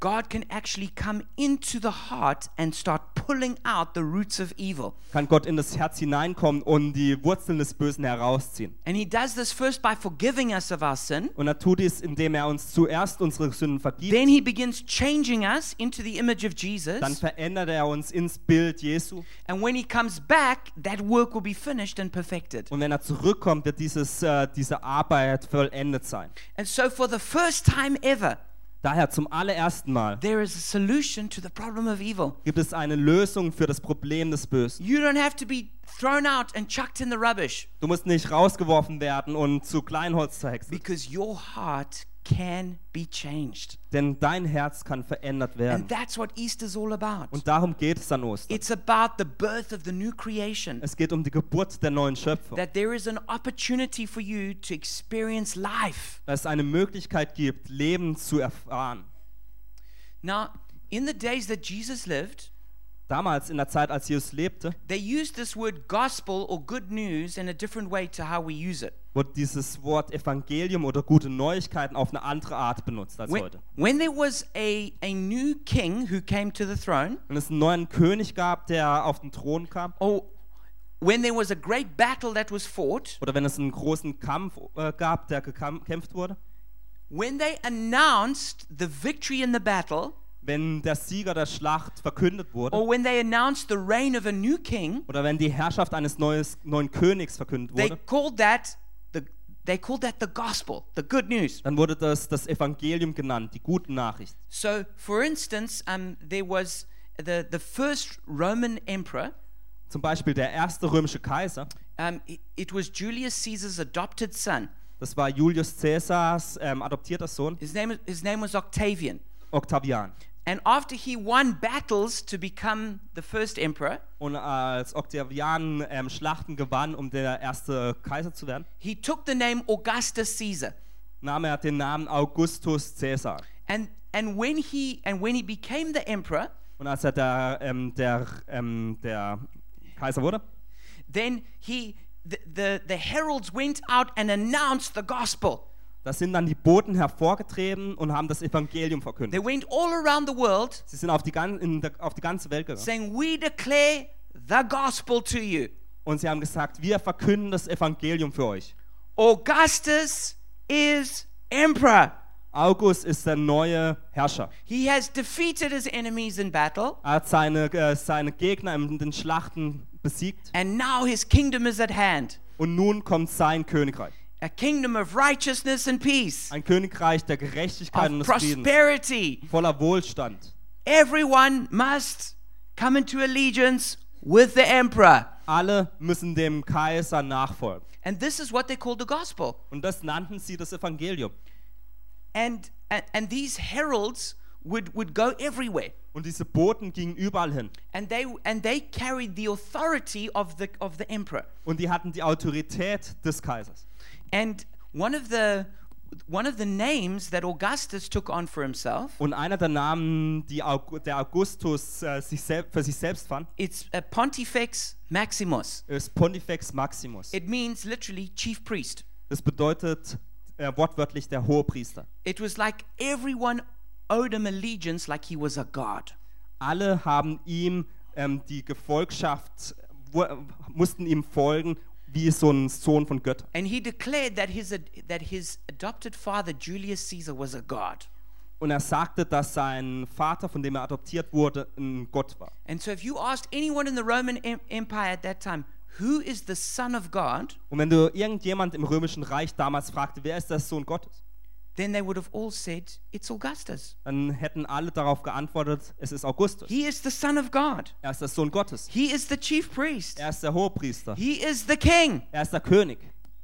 S1: God can actually come into the heart and start pulling out the roots of evil.
S2: kann Gott in das Herz hineinkommen und die Wurzeln des Bösen herausziehen.
S1: And He does this first by forgiving us of our sin.
S2: Und er tut dies, indem er uns zuerst unsere Sünden vergibt.
S1: Then He begins changing us into the image of
S2: Dann
S1: Jesus.
S2: verändert er uns ins Bild Jesu.
S1: And when He comes back, that work will be finished and perfected.
S2: Und wenn er zurückkommt, wird dieses, äh, diese Arbeit vollendet sein.
S1: And so, for the first time ever,
S2: Daher zum allerersten Mal
S1: there is a solution to the problem of evil.
S2: gibt es eine Lösung für das Problem des Bösen.
S1: You don't have to be thrown out and chucked in the rubbish
S2: Du musst nicht rausgeworfen werden und zu Kleinholz zerhexen,
S1: because your heart can be changed.
S2: denn dein Herz kann verändert werden.
S1: And that's what Easter's all about.
S2: Und darum geht es an Ostern.
S1: It's about the birth of the new creation.
S2: Es geht um die Geburt der neuen Schöpfung.
S1: That there is an opportunity for you to experience life.
S2: Dass es eine Möglichkeit gibt, Leben zu erfahren.
S1: Now, in the days that Jesus lived,
S2: Damals in der Zeit, als Jesus lebte,
S1: they used this word gospel or good news in a different way to how we use it.
S2: Wurde dieses Wort Evangelium oder gute Neuigkeiten auf eine andere Art benutzt als
S1: When,
S2: heute.
S1: when there was a, a new king who came to the throne,
S2: Wenn es einen neuen König gab, der auf den Thron kam,
S1: or when there was a great battle that was fought,
S2: oder wenn es einen großen Kampf äh, gab, der gekämpft wurde,
S1: when they announced the victory in the battle,
S2: wenn der Sieger der Schlacht verkündet wurde,
S1: or when they announced the reign of a new king,
S2: oder wenn die Herrschaft eines neues, neuen Königs verkündet
S1: they
S2: wurde,
S1: called that they called that the gospel, the good news.
S2: Dann wurde das das Evangelium genannt, die gute Nachricht.
S1: So, for instance, um, there was the, the first Roman emperor,
S2: Zum Beispiel der erste römische Kaiser,
S1: um, it, it was Julius Caesar's adopted son.
S2: das war Julius Caesars ähm, adoptierter Sohn,
S1: His name, his name was Octavian.
S2: Octavian.
S1: And after he won battles to become the first emperor,
S2: Und als Octavian ähm, Schlachten gewann, um der erste Kaiser zu werden,
S1: he took the name Augustus Caesar.
S2: nahm er den Namen Augustus Caesar.
S1: And, and, when he, and when he became the emperor,
S2: Und als er der, ähm, der, ähm, der Kaiser wurde,
S1: then he, the, the, the heralds went out and announced the gospel.
S2: Da sind dann die Boten hervorgetreten und haben das Evangelium verkündet.
S1: They went all around the world
S2: Sie sind auf die, der, auf die ganze Welt gegangen.
S1: saying, We declare the gospel to you.
S2: Und sie haben gesagt, wir verkünden das Evangelium für euch.
S1: Augustus is emperor.
S2: August ist der neue Herrscher.
S1: He has defeated his enemies in battle,
S2: Er hat seine, äh, seine Gegner in den Schlachten besiegt.
S1: and now his kingdom is at hand
S2: Und nun kommt sein Königreich.
S1: A kingdom of righteousness and peace,
S2: Ein Königreich der Gerechtigkeit und des Friedens.
S1: prosperity.
S2: Voller Wohlstand.
S1: Everyone must come into allegiance with the emperor.
S2: Alle müssen dem Kaiser nachfolgen.
S1: And this is what they call the gospel.
S2: Und das nannten sie das Evangelium.
S1: And, and, and these heralds would, would go everywhere.
S2: Und diese Boten gingen überall hin.
S1: And they, and they carried the authority of the, of the emperor.
S2: Und die hatten die Autorität des Kaisers.
S1: And one of the, one of the names that Augustus took on for himself,
S2: Und einer der Namen, die der Augustus äh, sich für sich selbst fand,
S1: it's Pontifex Maximus.
S2: ist Pontifex Maximus.
S1: It means literally chief priest.
S2: Das bedeutet äh, wortwörtlich der Hohepriester.
S1: It was like everyone owed him allegiance like he was a god.
S2: Alle haben ihm ähm, die Gefolgschaft, mussten ihm folgen wie so ein Sohn von Göttern.
S1: And he declared that his, that his adopted father, Julius Caesar, was a god.
S2: Und er sagte, dass sein Vater, von dem er adoptiert wurde, ein Gott war.
S1: And so if you asked anyone in the Roman em- Empire at that time, who is the son of God,
S2: Und wenn du irgendjemand im römischen Reich damals fragte, wer ist der Sohn Gottes,
S1: then they would have all said, it's Augustus.
S2: dann hätten alle darauf geantwortet, es ist Augustus.
S1: He is the son of God.
S2: Er ist der Sohn Gottes.
S1: He is the chief priest.
S2: Er ist der Hohepriester.
S1: He is the king.
S2: Er ist der König.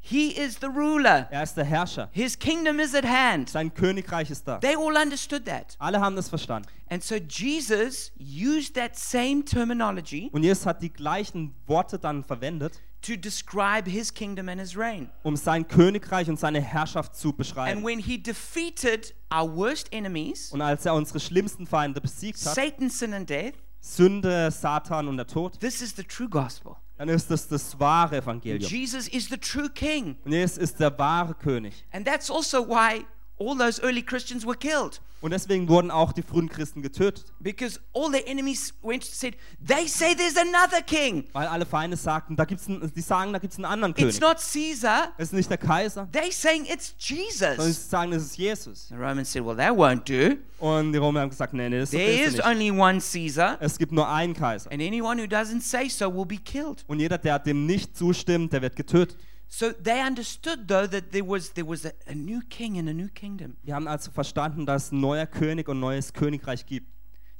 S1: He is the ruler.
S2: Er ist der Herrscher.
S1: His kingdom is at hand.
S2: Sein Königreich ist da.
S1: They all understood that.
S2: Alle haben das verstanden.
S1: And so Jesus used that same terminology
S2: Und Jesus hat die gleichen Worte dann verwendet,
S1: to describe his kingdom and his reign.
S2: um sein Königreich und seine Herrschaft zu
S1: And
S2: beschreiben.
S1: when he defeated our worst enemies,
S2: Und als er unsere schlimmsten Feinde besiegt hat,
S1: Satan, sin, and death,
S2: Sünde, Satan und der Tod,
S1: this is the true gospel.
S2: dann ist das das wahre Evangelium.
S1: Jesus is the true king.
S2: Und Jesus ist der wahre König.
S1: And that's also why all those early Christians were killed.
S2: Und deswegen wurden auch die frühen Christen getötet,
S1: Because all their enemies went said, they say there's another king.
S2: weil alle Feinde sagten, da gibt's einen, die sagen, da gibt es einen anderen
S1: It's
S2: König.
S1: not Caesar.
S2: Es ist nicht der Kaiser,
S1: They're saying it's
S2: sondern
S1: Jesus.
S2: sie sagen, es ist Jesus.
S1: The Romans said, well, that won't do.
S2: Und die Römer haben gesagt, nee, nee, das
S1: There
S2: ist
S1: is
S2: nicht.
S1: only one Caesar,
S2: Es gibt nur einen Kaiser.
S1: and anyone who doesn't say so will be killed.
S2: Und jeder, der dem nicht zustimmt, der wird getötet.
S1: So they understood, though, that there was, there was a, a new king and a new kingdom.
S2: Wir haben also verstanden, dass neuer König und neues Königreich gibt.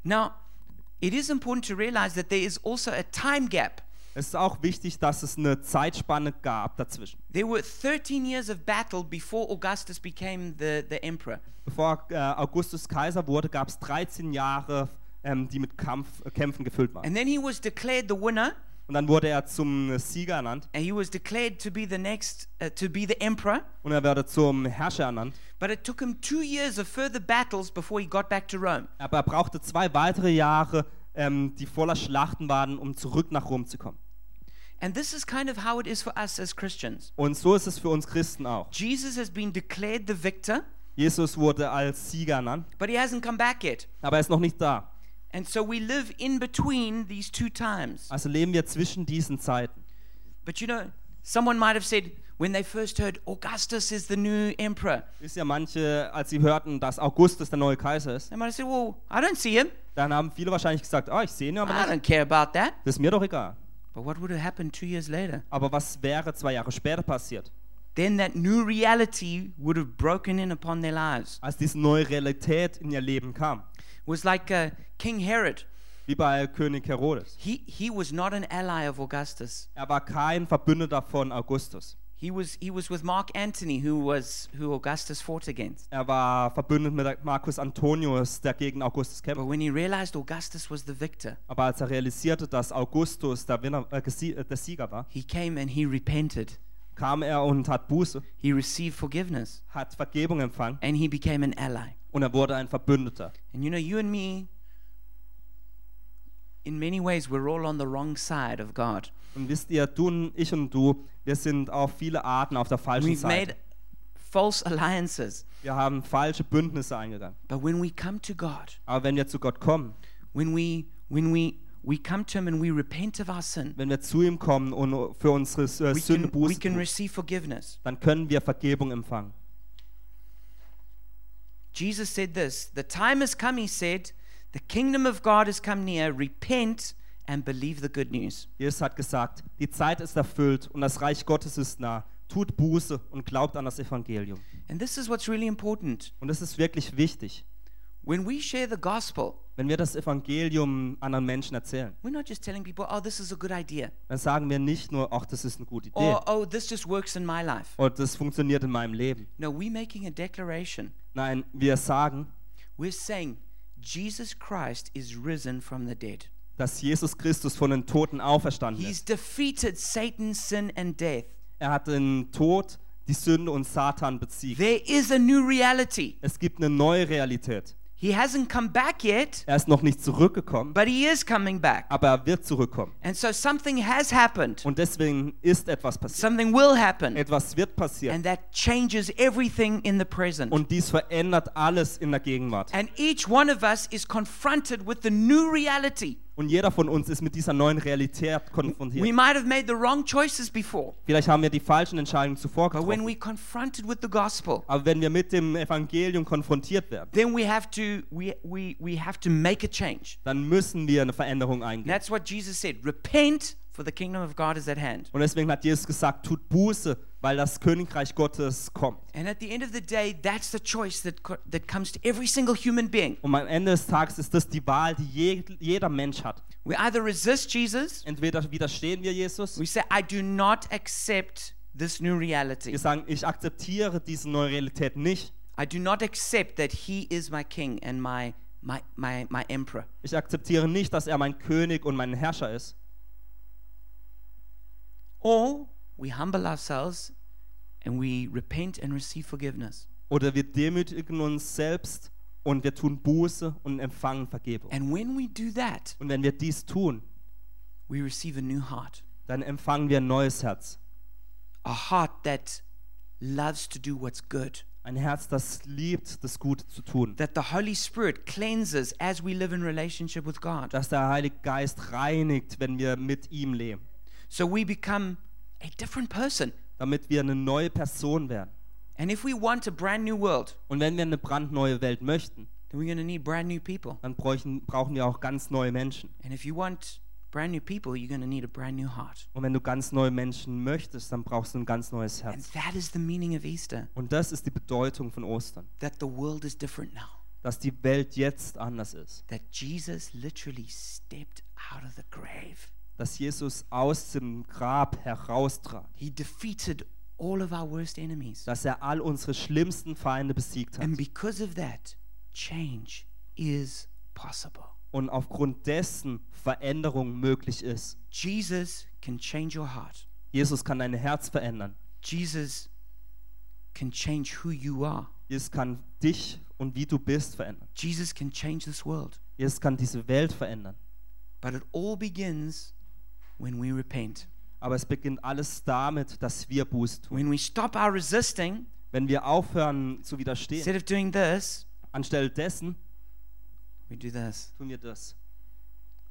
S1: Now, it is important to realize that there is also a time gap.
S2: Es ist auch wichtig, dass es eine Zeitspanne gab dazwischen.
S1: There were 13 years of battle before Augustus became the, the emperor.
S2: Bevor äh, Augustus Kaiser wurde, gab es 13 Jahre, ähm, die mit Kampf, äh, Kämpfen gefüllt waren.
S1: And then he was declared the winner,
S2: Und dann wurde er zum Sieger ernannt
S1: and he was declared to be the next, uh, to be the emperor.
S2: und er wurde zum Herrscher ernannt.
S1: But it took him two years of further battles before he got back to Rome.
S2: Aber er brauchte zwei weitere Jahre, ähm, die voller Schlachten waren, um zurück nach Rom zu kommen.
S1: And this is kind of how it is for us as Christians.
S2: Und so ist es für uns Christen auch.
S1: Jesus has been declared the victor,
S2: Jesus wurde als Sieger ernannt,
S1: but he hasn't come back yet.
S2: aber er ist noch nicht da.
S1: And so we live in between these two times.
S2: Also leben wir zwischen diesen Zeiten.
S1: But you know, someone might have said when they first heard Augustus is the new emperor,
S2: Wisst ihr, manche, als sie hörten, dass Augustus der neue Kaiser ist,
S1: they might have said, Well, I don't see him.
S2: dann haben viele wahrscheinlich gesagt, ah, ich sehe ihn aber
S1: I
S2: nicht.
S1: don't care about that.
S2: Das ist mir doch egal.
S1: But what would have happened two years later?
S2: Aber was wäre zwei Jahre später passiert?
S1: then that new reality would have broken in upon their lives.
S2: als diese neue Realität in ihr Leben kam.
S1: Was like uh, King Herod.
S2: Wie bei König Herodes.
S1: He, he was not an ally of Augustus.
S2: Er war kein Verbündeter von Augustus.
S1: He was, he was with Mark Antony, who, was, who Augustus fought against.
S2: Er war verbündet mit Marcus Antonius, der gegen Augustus
S1: But
S2: kämpfte.
S1: when he realized Augustus was the victor,
S2: Aber als er realisierte, dass Augustus der, Winner, äh, äh, der Sieger war,
S1: he came and he repented.
S2: Kam er und hat Buße,
S1: He received forgiveness
S2: hat Vergebung empfangen
S1: and he became an ally.
S2: und er wurde ein Verbündeter.
S1: And you know, you and me, in many ways, we're all on the wrong side of God.
S2: Und wisst ihr, du und ich und du, wir sind auf viele Arten auf der falschen
S1: We've made
S2: Seite.
S1: false alliances.
S2: Wir haben falsche Bündnisse eingegangen.
S1: But when we come to God,
S2: Aber wenn wir zu Gott kommen,
S1: when we when we we come to Him and we repent of our sin,
S2: wenn wir zu ihm kommen und für unsere äh,
S1: we
S2: Sünde
S1: can, we
S2: Buße
S1: can receive forgiveness.
S2: dann können wir Vergebung empfangen.
S1: Jesus said this The time has come, He said, the kingdom of God has come near. Repent and believe the good news.
S2: Jesus hat gesagt, die Zeit ist erfüllt und das Reich Gottes ist nah. Tut Buße und glaubt an das Evangelium.
S1: And this is what's really important.
S2: Und das ist wirklich wichtig.
S1: When we share the gospel,
S2: Wenn wir das Evangelium anderen Menschen erzählen,
S1: we're not just telling people, oh, this is a good idea,
S2: dann sagen wir nicht nur, ach, das ist eine gute Idee
S1: or oh, this just works in my life.
S2: oder das funktioniert in meinem Leben.
S1: No, we're making a declaration.
S2: Nein, wir sagen,
S1: We're saying Jesus Christ is risen from the dead.
S2: dass Jesus Christus von den Toten auferstanden
S1: He's
S2: ist.
S1: defeated Satan, sin, and death.
S2: Er hat den Tod, die Sünde und Satan besiegt.
S1: There is a new reality.
S2: Es gibt eine neue Realität.
S1: He hasn't come back yet,
S2: Er ist noch nicht zurückgekommen,
S1: but he is coming back.
S2: aber er wird zurückkommen.
S1: And so something has happened.
S2: Und deswegen ist etwas passiert.
S1: Something will happen.
S2: Etwas wird passieren.
S1: And that changes everything in the present.
S2: Und dies verändert alles in der Gegenwart.
S1: And each one of us is confronted with the new reality.
S2: Und jeder von uns ist mit dieser neuen Realität
S1: We
S2: konfrontiert.
S1: might have made the wrong choices before,
S2: Vielleicht haben wir die falschen Entscheidungen zuvor
S1: but when
S2: getroffen.
S1: we confronted with the gospel,
S2: Aber wenn wir mit dem Evangelium konfrontiert werden,
S1: then we have to we, we, we have to make a change.
S2: dann müssen wir eine Veränderung eingehen.
S1: that's what Jesus said. Repent, for the kingdom of God is at hand.
S2: Und deswegen hat Jesus gesagt, tut Buße, weil das Königreich Gottes kommt.
S1: And at the end of the day, that's the choice that, that comes to every single human being.
S2: Und am Ende des Tages ist das die Wahl, die je, jeder Mensch hat.
S1: We either resist Jesus,
S2: Entweder widerstehen wir Jesus,
S1: we say, I do not accept this new reality.
S2: wir sagen, ich akzeptiere diese neue Realität nicht.
S1: I do not accept that he is my king and my, my, my, my emperor.
S2: Ich akzeptiere nicht, dass er mein König und mein Herrscher ist.
S1: Or we humble ourselves and we repent and receive forgiveness.
S2: Oder wir demütigen uns selbst und wir tun Buße und empfangen Vergebung.
S1: And when we do that,
S2: Und wenn wir dies tun,
S1: we receive a new heart.
S2: dann empfangen wir ein neues Herz.
S1: A heart that loves to do what's good.
S2: Ein Herz, das liebt, das Gute zu tun.
S1: That the Holy Spirit cleanses as we live in relationship with God.
S2: Dass der Heilige Geist reinigt, wenn wir mit ihm leben.
S1: So we become a different person.
S2: Damit wir eine neue Person werden.
S1: And if we want a brand new world,
S2: Und wenn wir eine brandneue Welt möchten,
S1: then we're going to need brand new people.
S2: dann bräuchten, brauchen wir auch ganz neue Menschen.
S1: And if you want brand new people, you're going to need a brand new heart.
S2: Und wenn du ganz neue Menschen möchtest, dann brauchst du ein ganz neues
S1: And
S2: Herz.
S1: that is the meaning of Easter.
S2: Und das ist die Bedeutung von Ostern.
S1: That the world is different now.
S2: Dass die Welt jetzt anders ist.
S1: That Jesus literally stepped out of the grave.
S2: Dass Jesus aus dem Grab heraustrat.
S1: He defeated all of our worst enemies.
S2: Dass er all unsere schlimmsten Feinde besiegt hat.
S1: And because of that, change is possible.
S2: Und aufgrund dessen Veränderung möglich ist.
S1: Jesus can change your heart.
S2: Jesus kann dein Herz verändern.
S1: Jesus can change who you are.
S2: Jesus kann dich und wie du bist verändern.
S1: Jesus can change this world.
S2: Jesus kann diese Welt verändern.
S1: But it all begins when we repent.
S2: Aber es beginnt alles damit, dass wir Buße tun.
S1: When we stop our resisting,
S2: Wenn wir aufhören zu widerstehen,
S1: instead of doing this,
S2: anstelle dessen
S1: we do this.
S2: tun wir das.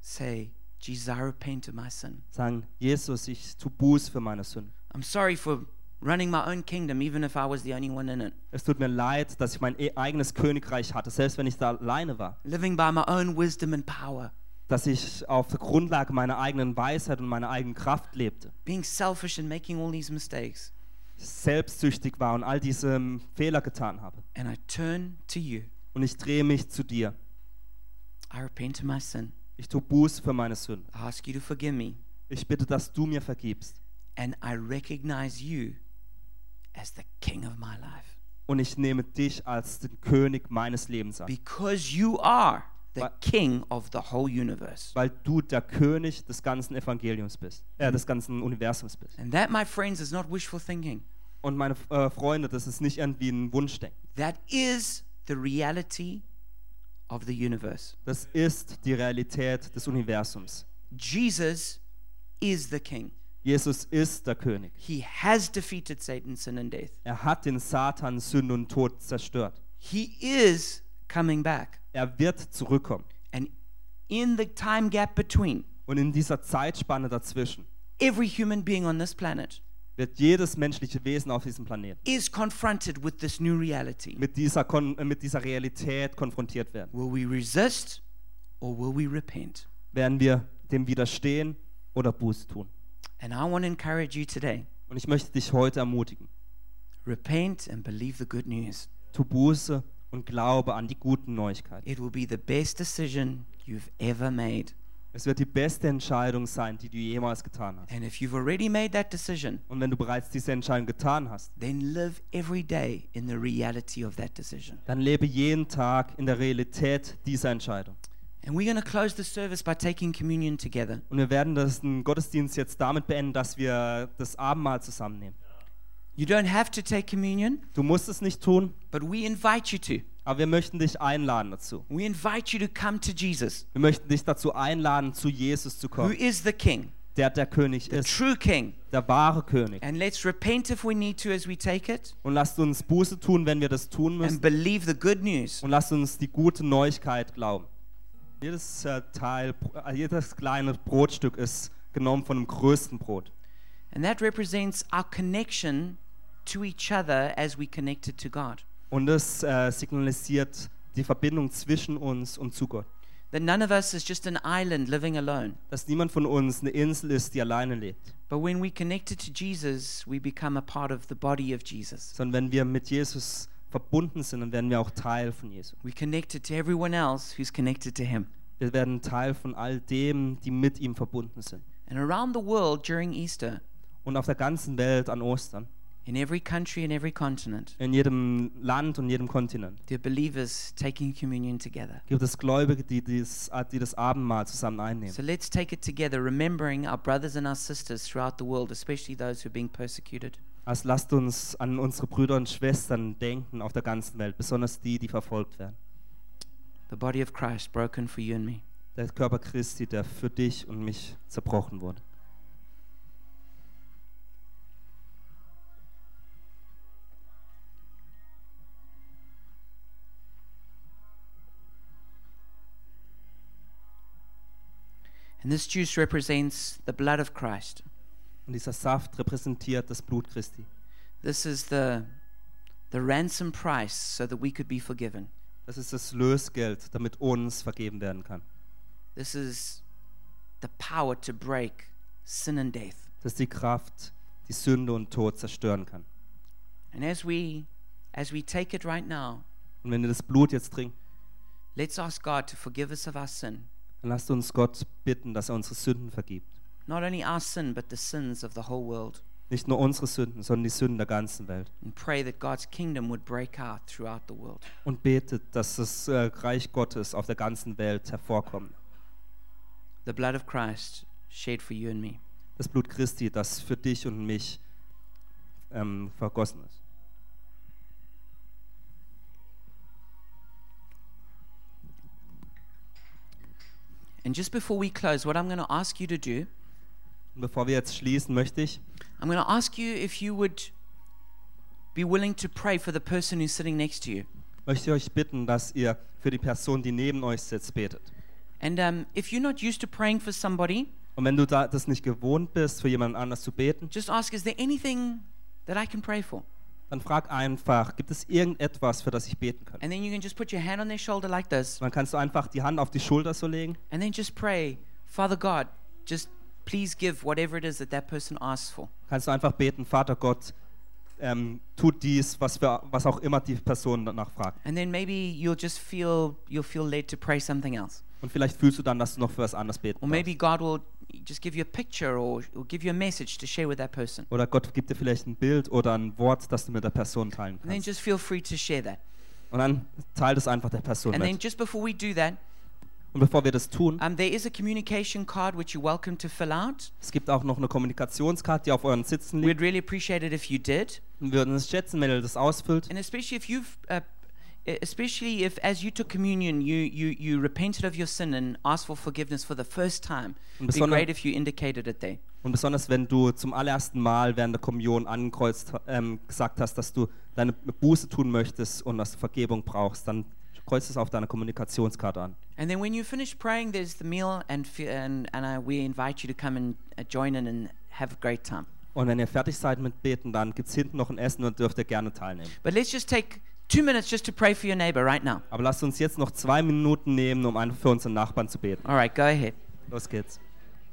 S1: Say, Jesus, I repent of my sin.
S2: Sagen, Jesus, ich tu Buße für meine Sünden.
S1: I'm sorry for running my own kingdom, even if I was the only one in it.
S2: Es tut mir leid, dass ich mein e- eigenes Königreich hatte, selbst wenn ich da alleine war.
S1: Living by my own wisdom and power.
S2: Dass ich auf der Grundlage meiner eigenen Weisheit und meiner eigenen Kraft lebte.
S1: Being selfish and making all these mistakes.
S2: selbstsüchtig war und all diese ähm, Fehler getan habe.
S1: and I turn to you.
S2: Und ich drehe mich zu dir.
S1: I repent of my sin.
S2: Ich tue Buße für meine Sünden.
S1: I ask you to forgive me.
S2: Ich bitte, dass du mir vergibst.
S1: And I recognize you as the king of my life.
S2: Und ich nehme dich als den König meines Lebens an.
S1: Because you are the
S2: Wa-
S1: king of the whole universe.
S2: Weil du der König des ganzen Evangeliums bist. Äh, des ganzen Universums bist.
S1: And that, my friends, is not wishful thinking.
S2: Und meine äh, Freunde, das ist nicht irgendwie ein Wunschdenken.
S1: That is the reality of the universe.
S2: Das ist die Realität des Universums.
S1: Jesus is the king.
S2: Jesus ist der König.
S1: He has defeated Satan, sin, and death.
S2: Er hat den Satan, Sünde und Tod zerstört.
S1: He is coming back.
S2: Er wird zurückkommen.
S1: And in the time gap between,
S2: Und in dieser Zeitspanne dazwischen
S1: every human being on this planet
S2: wird jedes menschliche Wesen auf diesem Planeten
S1: is confronted with this new reality.
S2: mit dieser, Kon mit dieser Realität konfrontiert werden.
S1: Will we resist or will we repent?
S2: Werden wir dem widerstehen oder Buße tun?
S1: And I want to encourage you today
S2: Und ich möchte dich heute ermutigen.
S1: repent and believe the good news.
S2: Tu Buße und glaube an die guten Neuigkeiten.
S1: It will be the best decision you've ever made.
S2: Es wird die beste Entscheidung sein, die du jemals getan hast.
S1: And if you've already made that decision,
S2: Und wenn du bereits diese Entscheidung getan hast,
S1: then live every day in the reality of that decision.
S2: dann lebe jeden Tag in der Realität dieser Entscheidung.
S1: And we're going to close the service by taking communion together.
S2: Und wir werden das den Gottesdienst jetzt damit beenden, dass wir das Abendmahl zusammennehmen.
S1: You don't have to take communion,
S2: Du musst es nicht tun,
S1: but we invite you to.
S2: aber wir möchten dich einladen dazu.
S1: We invite you to come to Jesus,
S2: Wir möchten dich dazu einladen, zu Jesus zu
S1: who
S2: kommen,
S1: is the King,
S2: der der König
S1: the
S2: ist,
S1: true King.
S2: der wahre König.
S1: And let's repent if we need to as we take it
S2: Und lasst uns Buße tun, wenn wir das tun
S1: and
S2: müssen.
S1: believe the good news.
S2: Und lasst uns die gute Neuigkeit glauben. Jedes äh, Teil, äh, jedes kleine Brotstück ist genommen von dem größten Brot.
S1: And that represents our connection to each other as we connected to God.
S2: Und es äh, signalisiert die Verbindung zwischen uns und zu Gott.
S1: That none of us is just an island living alone.
S2: Dass niemand von uns eine Insel ist, die alleine lebt.
S1: But when we connected to Jesus, we become a part of the body of Jesus.
S2: Sondern wenn wir mit Jesus verbunden sind, dann werden wir auch Teil von Jesus.
S1: We connected to everyone else who's connected to him.
S2: Wir werden Teil von all dem, die mit ihm verbunden sind.
S1: And around the world during Easter,
S2: Und auf der ganzen Welt an Ostern,
S1: in every country and every continent,
S2: in jedem Land und jedem Kontinent,
S1: there are believers taking communion together.
S2: gibt es Gläubige, die, dies, die das Abendmahl zusammen einnehmen.
S1: So let's take it together, remembering our brothers and our sisters throughout the world, especially those who are being persecuted.
S2: Also lasst uns an unsere Brüder und Schwestern denken auf der ganzen Welt, besonders die, die verfolgt werden.
S1: The body of Christ broken for you and me.
S2: Der Körper Christi, der für dich und mich zerbrochen wurde.
S1: And this juice represents the blood of Christ.
S2: Und dieser Saft repräsentiert das Blut Christi.
S1: This is the, the ransom price so that we could be forgiven.
S2: Das ist das Lösgeld, damit uns vergeben werden kann.
S1: This is the power to break sin and death.
S2: Das ist die Kraft, die Sünde und Tod zerstören kann.
S1: And as we as we take it right now,
S2: Und wenn wir das Blut jetzt trinken,
S1: let's ask God to forgive us of our sin.
S2: Lasst uns Gott bitten, dass er unsere Sünden vergibt.
S1: Not only our sin, but the sins of the whole world.
S2: Nicht nur unsere Sünden, sondern die Sünden der ganzen Welt.
S1: And pray that God's kingdom would break out throughout the world.
S2: Und betet, dass das äh, Reich Gottes auf der ganzen Welt hervorkommt.
S1: The blood of Christ shed for you and me.
S2: Das Blut Christi, das für dich und mich ähm, vergossen ist.
S1: And just before we close, what I'm going to ask you to do,
S2: Und bevor wir jetzt schließen, möchte ich,
S1: I'm going to ask you if you would be willing to pray for the person who's sitting next to you.
S2: möchte ich euch bitten, dass ihr für die Person, die neben euch sitzt, betet.
S1: And um, if you're not used to praying for somebody,
S2: Und wenn du da, das nicht gewohnt bist, für jemanden anders zu beten,
S1: just ask, is there anything that I can pray for?
S2: Dann frag einfach, gibt es irgendetwas, für das ich beten kann?
S1: And then you can just put your hand on their shoulder like this,
S2: Und dann kannst du einfach die Hand auf die Schulter so legen
S1: and then just pray, Father God, just please give whatever it is that that person asks for.
S2: kannst du einfach beten, Vater Gott, ähm, tut dies, was, für, was auch immer die Person danach fragt.
S1: And then maybe you'll just feel you'll feel led to pray something else.
S2: Und vielleicht fühlst du dann, dass du noch für was anderes beten
S1: Or maybe. God will just give you a picture or, or give you a message to share with that person.
S2: Oder Gott gibt dir vielleicht ein Bild oder ein Wort, das du mit der Person teilen
S1: And then
S2: kannst.
S1: just feel free to share that.
S2: Und dann teil das einfach der Person
S1: And then
S2: mit.
S1: just before we do that,
S2: Und bevor wir das tun,
S1: um, there is a communication card which you're welcome to fill out.
S2: es gibt auch noch eine Kommunikationskarte, die auf euren Sitzen liegt.
S1: We'd really appreciate it if you did.
S2: Wir würden es schätzen, wenn ihr das ausfüllt.
S1: And especially if you've, uh, especially if as you took communion, you, you, you repented of your sin and asked for forgiveness for the first time.
S2: Und
S1: be great if you indicated it there.
S2: und besonders, wenn du zum allerersten Mal während der Kommunion angekreuzt ähm, gesagt hast, dass du deine Buße tun möchtest und dass du Vergebung brauchst, dann kreuzt es auf deiner Kommunikationskarte an.
S1: And then when you finish praying, there's the meal, and and, and uh, we invite you to come and uh, join in and have a great time.
S2: Und wenn ihr fertig seid mit Beten, dann gibt es hinten noch ein Essen und dürft ihr gerne teilnehmen.
S1: But let's just take two minutes just to pray for your neighbor right now.
S2: Aber lasst uns jetzt noch zwei Minuten nehmen, um einfach für unseren Nachbarn zu beten.
S1: All right, go ahead.
S2: Los geht's.